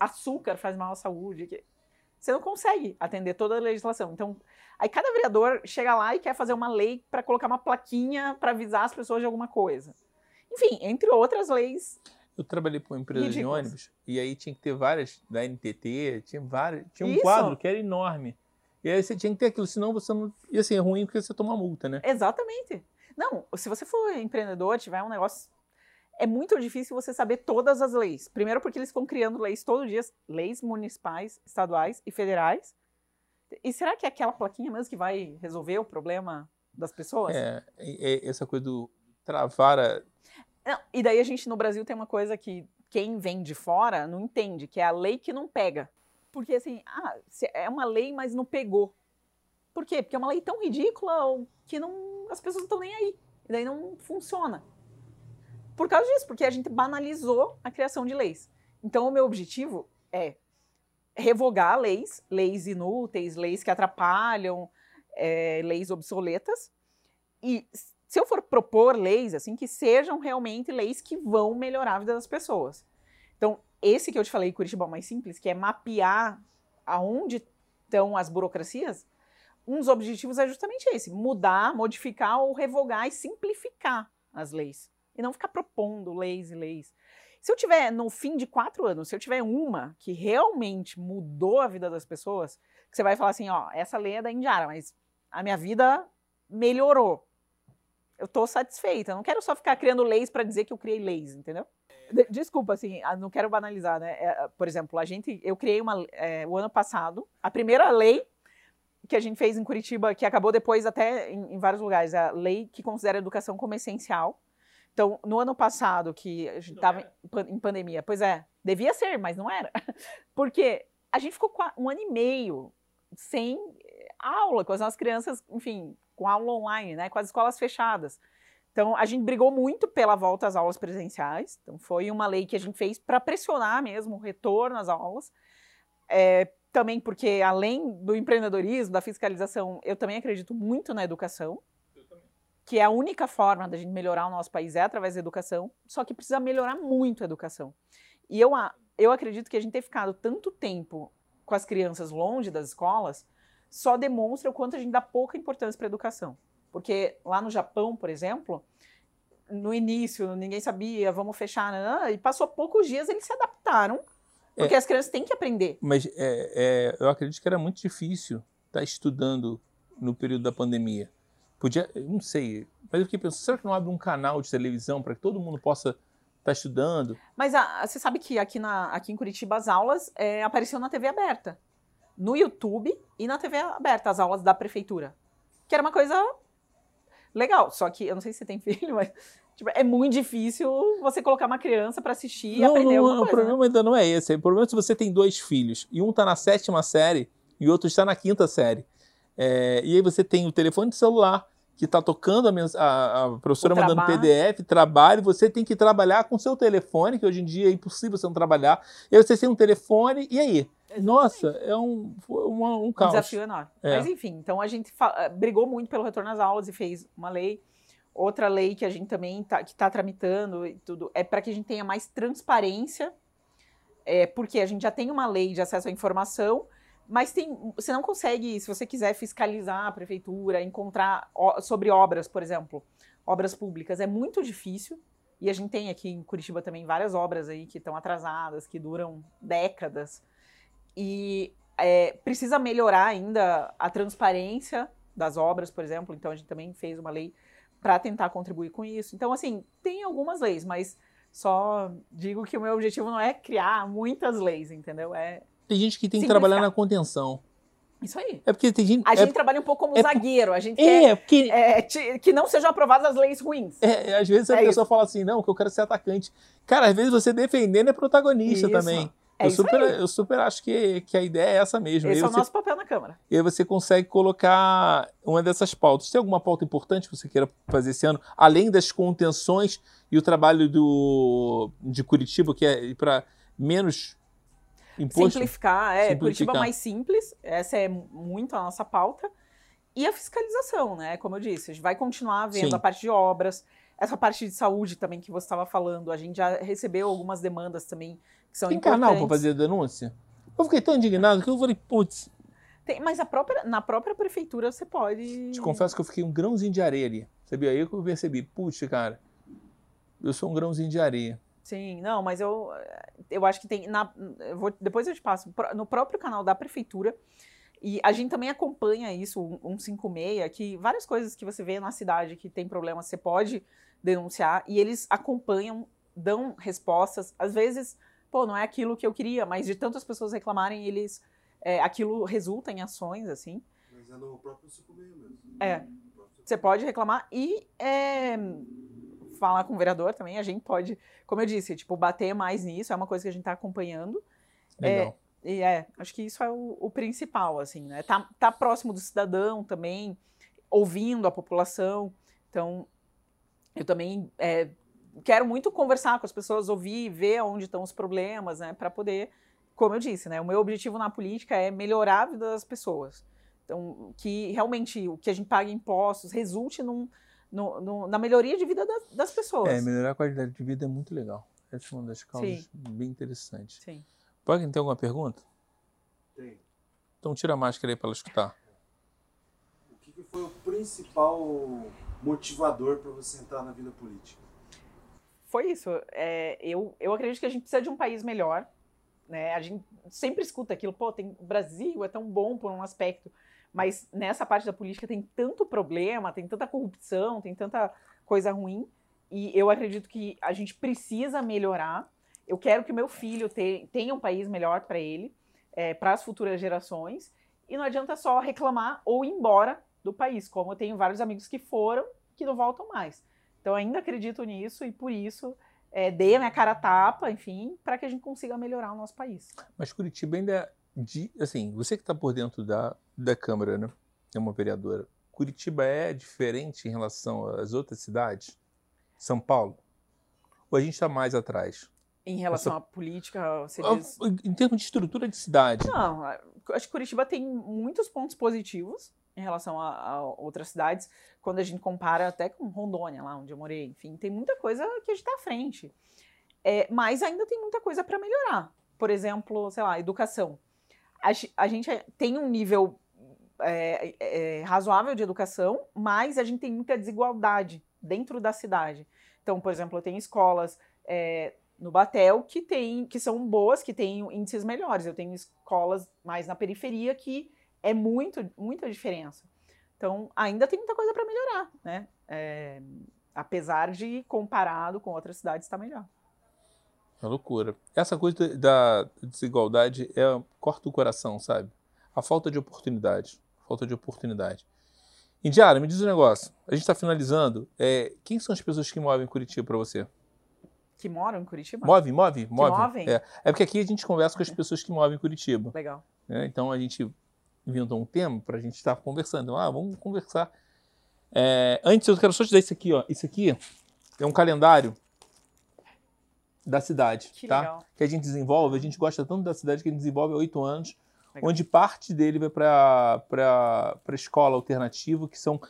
açúcar faz mal à saúde, que você não consegue atender toda a legislação. Então, aí cada vereador chega lá e quer fazer uma lei para colocar uma plaquinha para avisar as pessoas de alguma coisa. Enfim, entre outras leis. Eu trabalhei para uma empresa de Ridículas. ônibus e aí tinha que ter várias da NTT, tinha várias, tinha um Isso. quadro que era enorme. E aí você tinha que ter aquilo, senão você não. E assim, é ruim porque você toma multa, né? Exatamente. Não, se você for empreendedor, tiver um negócio. É muito difícil você saber todas as leis. Primeiro, porque eles ficam criando leis todo dia, leis municipais, estaduais e federais. E será que é aquela plaquinha mesmo que vai resolver o problema das pessoas? É, é- essa coisa do travar a. Não, e daí a gente no Brasil tem uma coisa que quem vem de fora não entende, que é a lei que não pega. Porque assim, ah, é uma lei, mas não pegou. Por quê? Porque é uma lei tão ridícula que não, as pessoas não estão nem aí. E daí não funciona. Por causa disso, porque a gente banalizou a criação de leis. Então o meu objetivo é revogar leis, leis inúteis, leis que atrapalham, é, leis obsoletas. E se eu for propor leis, assim, que sejam realmente leis que vão melhorar a vida das pessoas. Então, esse que eu te falei, Curitiba Mais Simples, que é mapear aonde estão as burocracias, um dos objetivos é justamente esse: mudar, modificar ou revogar e simplificar as leis. E não ficar propondo leis e leis. Se eu tiver, no fim de quatro anos, se eu tiver uma que realmente mudou a vida das pessoas, que você vai falar assim, ó, essa lei é da Indiara, mas a minha vida melhorou. Eu tô satisfeita. Não quero só ficar criando leis para dizer que eu criei leis, entendeu? De- Desculpa, assim, ah, não quero banalizar, né? É, por exemplo, a gente, eu criei uma, é, o ano passado, a primeira lei que a gente fez em Curitiba, que acabou depois até em, em vários lugares, a lei que considera a educação como essencial. Então, no ano passado, que a gente estava em, pan- em pandemia, pois é, devia ser, mas não era. Porque a gente ficou um ano e meio sem eh, aula, com as nossas crianças, enfim, com aula online, né, com as escolas fechadas. Então, a gente brigou muito pela volta às aulas presenciais. Então, foi uma lei que a gente fez para pressionar mesmo o retorno às aulas. É, também porque, além do empreendedorismo, da fiscalização, eu também acredito muito na educação, que é a única forma da gente melhorar o nosso país é através da educação, só que precisa melhorar muito a educação. E eu, eu acredito que a gente ter ficado tanto tempo com as crianças longe das escolas só demonstra o quanto a gente dá pouca importância para a educação. Porque lá no Japão, por exemplo, no início ninguém sabia, vamos fechar, né? e passou poucos dias eles se adaptaram, porque as crianças têm que aprender. Mas é, é, eu acredito que era muito difícil estar estudando no período da pandemia. Podia, não sei, mas eu fiquei pensando, será que não abre um canal de televisão para que todo mundo possa está estudando. Mas a, você sabe que aqui, na, aqui em Curitiba as aulas é, apareciam na TV aberta. No YouTube e na TV aberta, as aulas da prefeitura. Que era uma coisa legal. Só que, eu não sei se você tem filho, mas tipo, é muito difícil você colocar uma criança para assistir e não, aprender não, alguma coisa. O problema né? ainda não é esse. O problema é se você tem dois filhos e um está na sétima série e o outro está na quinta série. É, e aí você tem o telefone de celular que está tocando a, a, a professora o mandando trabalho. PDF, trabalho, você tem que trabalhar com seu telefone, que hoje em dia é impossível você não trabalhar. E aí você tem um telefone, e aí? Exatamente. Nossa, é um, um, um caos. Um desafio enorme. É. Mas enfim, então a gente eh, brigou muito pelo retorno às aulas e fez uma lei. Outra lei que a gente também tá, que está tramitando e tudo é para que a gente tenha mais transparência, é, porque a gente já tem uma lei de acesso à informação, mas tem, você não consegue, se você quiser fiscalizar a prefeitura, encontrar sobre obras, por exemplo, obras públicas, é muito difícil. E a gente tem aqui em Curitiba também várias obras aí que estão atrasadas, que duram décadas. E é, precisa melhorar ainda a transparência das obras, por exemplo. Então a gente também fez uma lei para tentar contribuir com isso. Então, assim, tem algumas leis, mas só digo que o meu objetivo não é criar muitas leis, entendeu? É tem gente que tem que trabalhar na contenção. Isso aí. É porque tem gente. A é, gente trabalha um pouco como é, zagueiro. A gente é, quer porque, é, que não sejam aprovadas as leis ruins. É, às vezes a é pessoa isso. fala assim, não, que eu quero ser atacante. Cara, às vezes você defendendo é protagonista isso. também. É eu, super, eu super acho que, que a ideia é essa mesmo. Esse é o nosso papel na Câmara. E aí você consegue colocar uma dessas pautas. Tem alguma pauta importante que você queira fazer esse ano, além das contenções e o trabalho do, de Curitiba, que é para menos Imposto? Simplificar, é. Simplificar. Curitiba mais simples, essa é muito a nossa pauta. E a fiscalização, né? Como eu disse, a gente vai continuar vendo Sim. a parte de obras, essa parte de saúde também que você estava falando. A gente já recebeu algumas demandas também que são Tem importantes. canal para fazer denúncia? Eu fiquei tão indignado que eu falei, putz. Tem, mas própria, na própria prefeitura você pode. Te confesso que eu fiquei um grãozinho de areia ali. Sabia? Aí que eu percebi, putz, cara, eu sou um grãozinho de areia. Sim, não, mas eu, eu acho que tem. Na, eu vou, depois eu te passo. No próprio canal da prefeitura. E a gente também acompanha isso, um 156, que várias coisas que você vê na cidade que tem problema, você pode denunciar. E eles acompanham, dão respostas. Às vezes, pô, não é aquilo que eu queria, mas de tantas pessoas reclamarem, eles. É, aquilo resulta em ações, assim. Mas é no próprio 156 mesmo. É. Você pode reclamar e. É, falar com o vereador também, a gente pode, como eu disse, tipo, bater mais nisso, é uma coisa que a gente está acompanhando. Legal. É, e é, acho que isso é o, o, principal, assim, né? Tá, tá próximo do cidadão também, ouvindo a população. Então, eu também é, quero muito conversar com as pessoas, ouvir, ver onde estão os problemas, né? Para poder, como eu disse, né? O meu objetivo na política é melhorar a vida das pessoas. Então, que realmente o que a gente paga em impostos resulte num, no, no, na melhoria de vida das, das, pessoas. É, melhorar a qualidade de vida é muito legal. Essa é uma das causas Sim. bem interessantes. Sim. Pode ter alguma pergunta? Tem. Então tira a máscara aí para ela escutar. O que, que foi o principal motivador para você entrar na vida política? Foi isso. É, eu, eu acredito que a gente precisa de um país melhor. Né? A gente sempre escuta aquilo, pô, tem, o Brasil é tão bom por um aspecto. Mas nessa parte da política tem tanto problema, tem tanta corrupção, tem tanta coisa ruim. E eu acredito que a gente precisa melhorar. Eu quero que meu filho te, tenha um país melhor para ele, é, para as futuras gerações. E não adianta só reclamar ou ir embora do país, como eu tenho vários amigos que foram que não voltam mais. Então ainda acredito nisso e por isso é, dei a minha cara a tapa, enfim, para que a gente consiga melhorar o nosso país. Mas Curitiba ainda de, assim, você que está por dentro da, da Câmara, né? É uma vereadora. Curitiba é diferente em relação às outras cidades? São Paulo? Ou a gente está mais atrás? Em relação Essa... à política, você diz... Em termos de estrutura de cidade. Não, acho que Curitiba tem muitos pontos positivos em relação a, a, outras cidades, quando a gente compara até com Rondônia, lá onde eu morei. Enfim, tem muita coisa que a gente está à frente. É, mas ainda tem muita coisa para melhorar. Por exemplo, sei lá, educação a, a gente tem um nível é, é, razoável de educação, mas a gente tem muita desigualdade dentro da cidade. Então, por exemplo, eu tenho escolas é, no Batel que, tem, que são boas, que têm índices melhores. Eu tenho escolas mais na periferia que é muito, muita diferença. Então, ainda tem muita coisa para melhorar, né? É, apesar de, comparado com outras cidades, está melhor. É loucura. Essa coisa da desigualdade é corta o coração, sabe? A falta de oportunidade. Falta de oportunidade. Indiara, me diz um negócio. A gente está finalizando. É, quem são as pessoas que movem Curitiba para você? Que moram em Curitiba? Move, move, move. movem? É. é porque aqui a gente conversa com as pessoas que movem Curitiba. Legal. né? Então a gente inventou um tema para a gente estar conversando. Ah, vamos conversar. É, antes eu quero só te dar isso aqui, ó. Isso aqui é um calendário da cidade, Que tá? legal. Que a gente desenvolve. A gente gosta tanto da cidade que a gente desenvolve há oito anos, Legal. onde parte dele vai para para escola alternativa, que são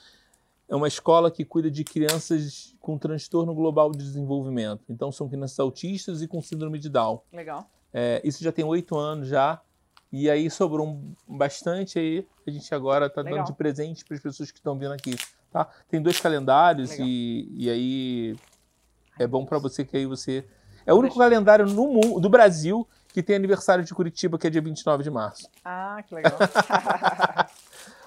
é uma escola que cuida de crianças com transtorno global de desenvolvimento. Então são crianças autistas e com síndrome de Down. Legal. É, isso já tem oito anos já. E aí sobrou um- bastante aí. A gente agora está dando de presente para as pessoas que estão vindo aqui. Tá? Tem dois calendários e, e aí é bom para você que aí você. É o único calendário no mundo, do Brasil que tem aniversário de Curitiba, que é dia 29 de março. Ah, que legal.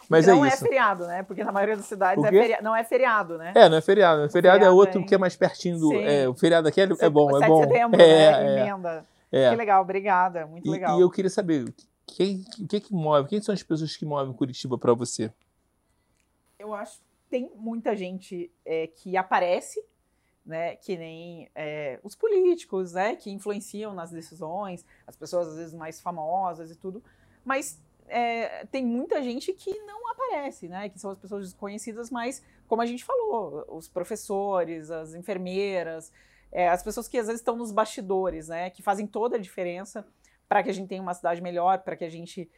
Mas não é é feriado, né? Porque na maioria das cidades é não é feriado, né? É, não é feriado. O feriado, é feriado outro é que é mais pertinho do. Sim. É, o feriado aqui é, é bom, é 7 bom. de setembro, é, né? é, Emenda. é. Que legal, obrigada. Muito E, legal. e eu queria saber quem, o que que move, quem são as pessoas que movem Curitiba para você? Eu acho que tem muita gente é, que aparece, né, que nem é, os políticos, né, que influenciam nas decisões, as pessoas às vezes mais famosas e tudo, mas é, tem muita gente que não aparece, né, que são as pessoas desconhecidas, mas como a gente falou, os professores, as enfermeiras, é, as pessoas que às vezes estão nos bastidores, né, que fazem toda a diferença para que a gente tenha uma cidade melhor, para que a gente,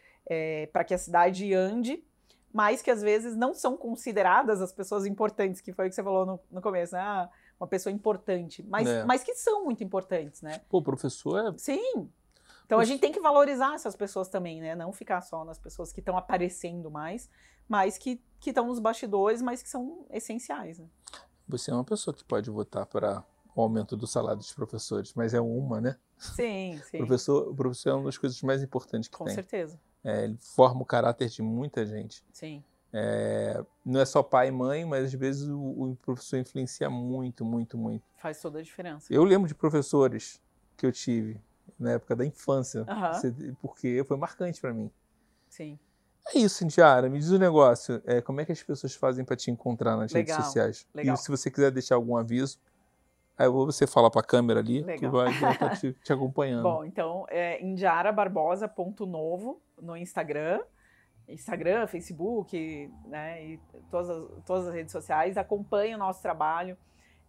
para que a cidade ande mas que às vezes não são consideradas as pessoas importantes, que foi o que você falou no, no começo, né? Ah, uma pessoa importante, mas, É. mas que são muito importantes, né? Pô, professor é. Sim. Então a gente tem que valorizar essas pessoas também, né? Não ficar só nas pessoas que estão aparecendo mais, mas que que estão nos bastidores, mas que são essenciais. Né? Você é uma pessoa que pode votar para o aumento do salário dos professores, mas é uma, né? Sim, sim. Professor, o professor é uma das coisas mais importantes que Com tem. certeza. É, ele forma o caráter de muita gente. Sim. É, não é só pai e mãe, mas às vezes o, o professor influencia muito, muito, muito. Faz toda a diferença. Eu lembro de professores que eu tive na época da infância, você- porque foi marcante para mim. Sim. É isso, Indiara. Me diz um negócio. É, como é que as pessoas fazem para te encontrar nas Legal, redes sociais? legal. E se você quiser deixar algum aviso, aí ou você fala para a câmera ali, que Legal. vai estar te, te acompanhando. Bom, então é indiarabarbosa.novo no Instagram. Instagram, Facebook, né, e todas as, todas as redes sociais, acompanhe o nosso trabalho.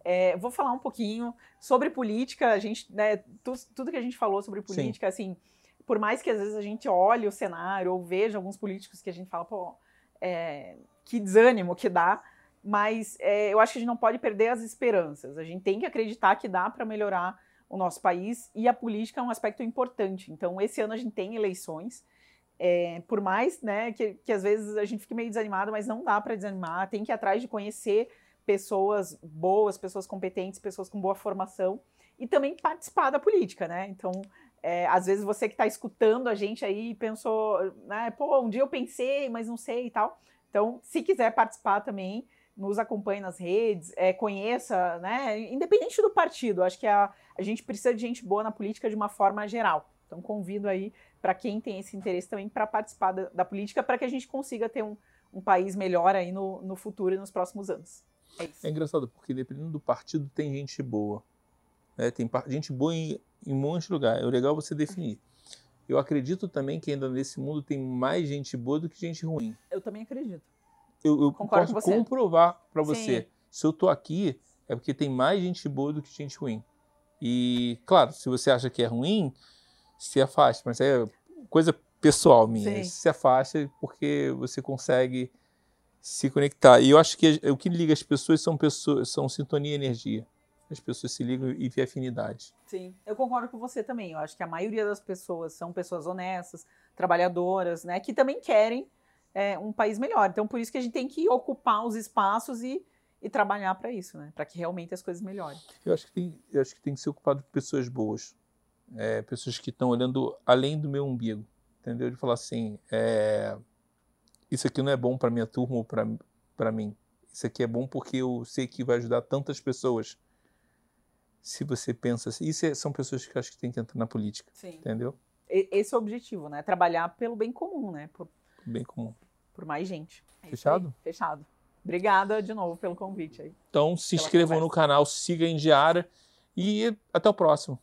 É, vou falar um pouquinho sobre política, a gente, né, tu- tudo que a gente falou sobre política, assim, por mais que às vezes a gente olhe o cenário ou veja alguns políticos que a gente fala, pô, é, que desânimo que dá, mas é, eu acho que a gente não pode perder as esperanças. A gente tem que acreditar que dá para melhorar o nosso país e a política é um aspecto importante. Então, esse ano a gente tem eleições. É, por mais né, que, que às vezes a gente fique meio desanimado, mas não dá para desanimar, tem que ir atrás de conhecer pessoas boas, pessoas competentes, pessoas com boa formação e também participar da política, né? Então, é, às vezes você que está escutando a gente aí pensou, né, pô, um dia eu pensei, mas não sei e tal. Então, se quiser participar também, nos acompanhe nas redes, é, conheça, né, independente do partido, acho que a, a gente precisa de gente boa na política de uma forma geral. Então, convido aí para quem tem esse interesse também para participar da, da política, para que a gente consiga ter um, um país melhor aí no, no futuro e nos próximos anos. É. É engraçado, porque dependendo do partido tem gente boa. né? Tem gente boa em, em um monte de lugar. É legal você definir. Eu acredito também que ainda nesse mundo tem mais gente boa do que gente ruim. Eu também acredito. Eu, eu Concordo posso com você. comprovar para você. Se eu tô aqui, é porque tem mais gente boa do que gente ruim. E, claro, se você acha que é ruim, se afaste. Mas é coisa pessoal minha. Sim. Se afasta porque você consegue se conectar. E eu acho que o que liga as pessoas são pessoas, são sintonia e energia. As pessoas se ligam e vê afinidade. Sim, eu concordo com você também. Eu acho que a maioria das pessoas são pessoas honestas, trabalhadoras, né, que também querem é, um país melhor. Então, por isso que a gente tem que ocupar os espaços e, e trabalhar para isso, né, para que realmente as coisas melhorem. Eu acho que tem, eu acho que tem que ser ocupado por pessoas boas. É, pessoas que estão olhando além do meu umbigo. Entendeu? De falar assim, é, isso aqui não é bom para minha turma ou para mim. Isso aqui é bom porque eu sei que vai ajudar tantas pessoas. se você pensa assim. Isso é, são pessoas que eu acho que tem que entrar na política. Sim. Entendeu? Esse é o objetivo, né? Trabalhar pelo bem comum, né? Por, bem comum. Por mais gente. É Fechado? Fechado. Obrigada de novo pelo convite aí. Então se inscrevam no canal, siga a Indiara e até o próximo.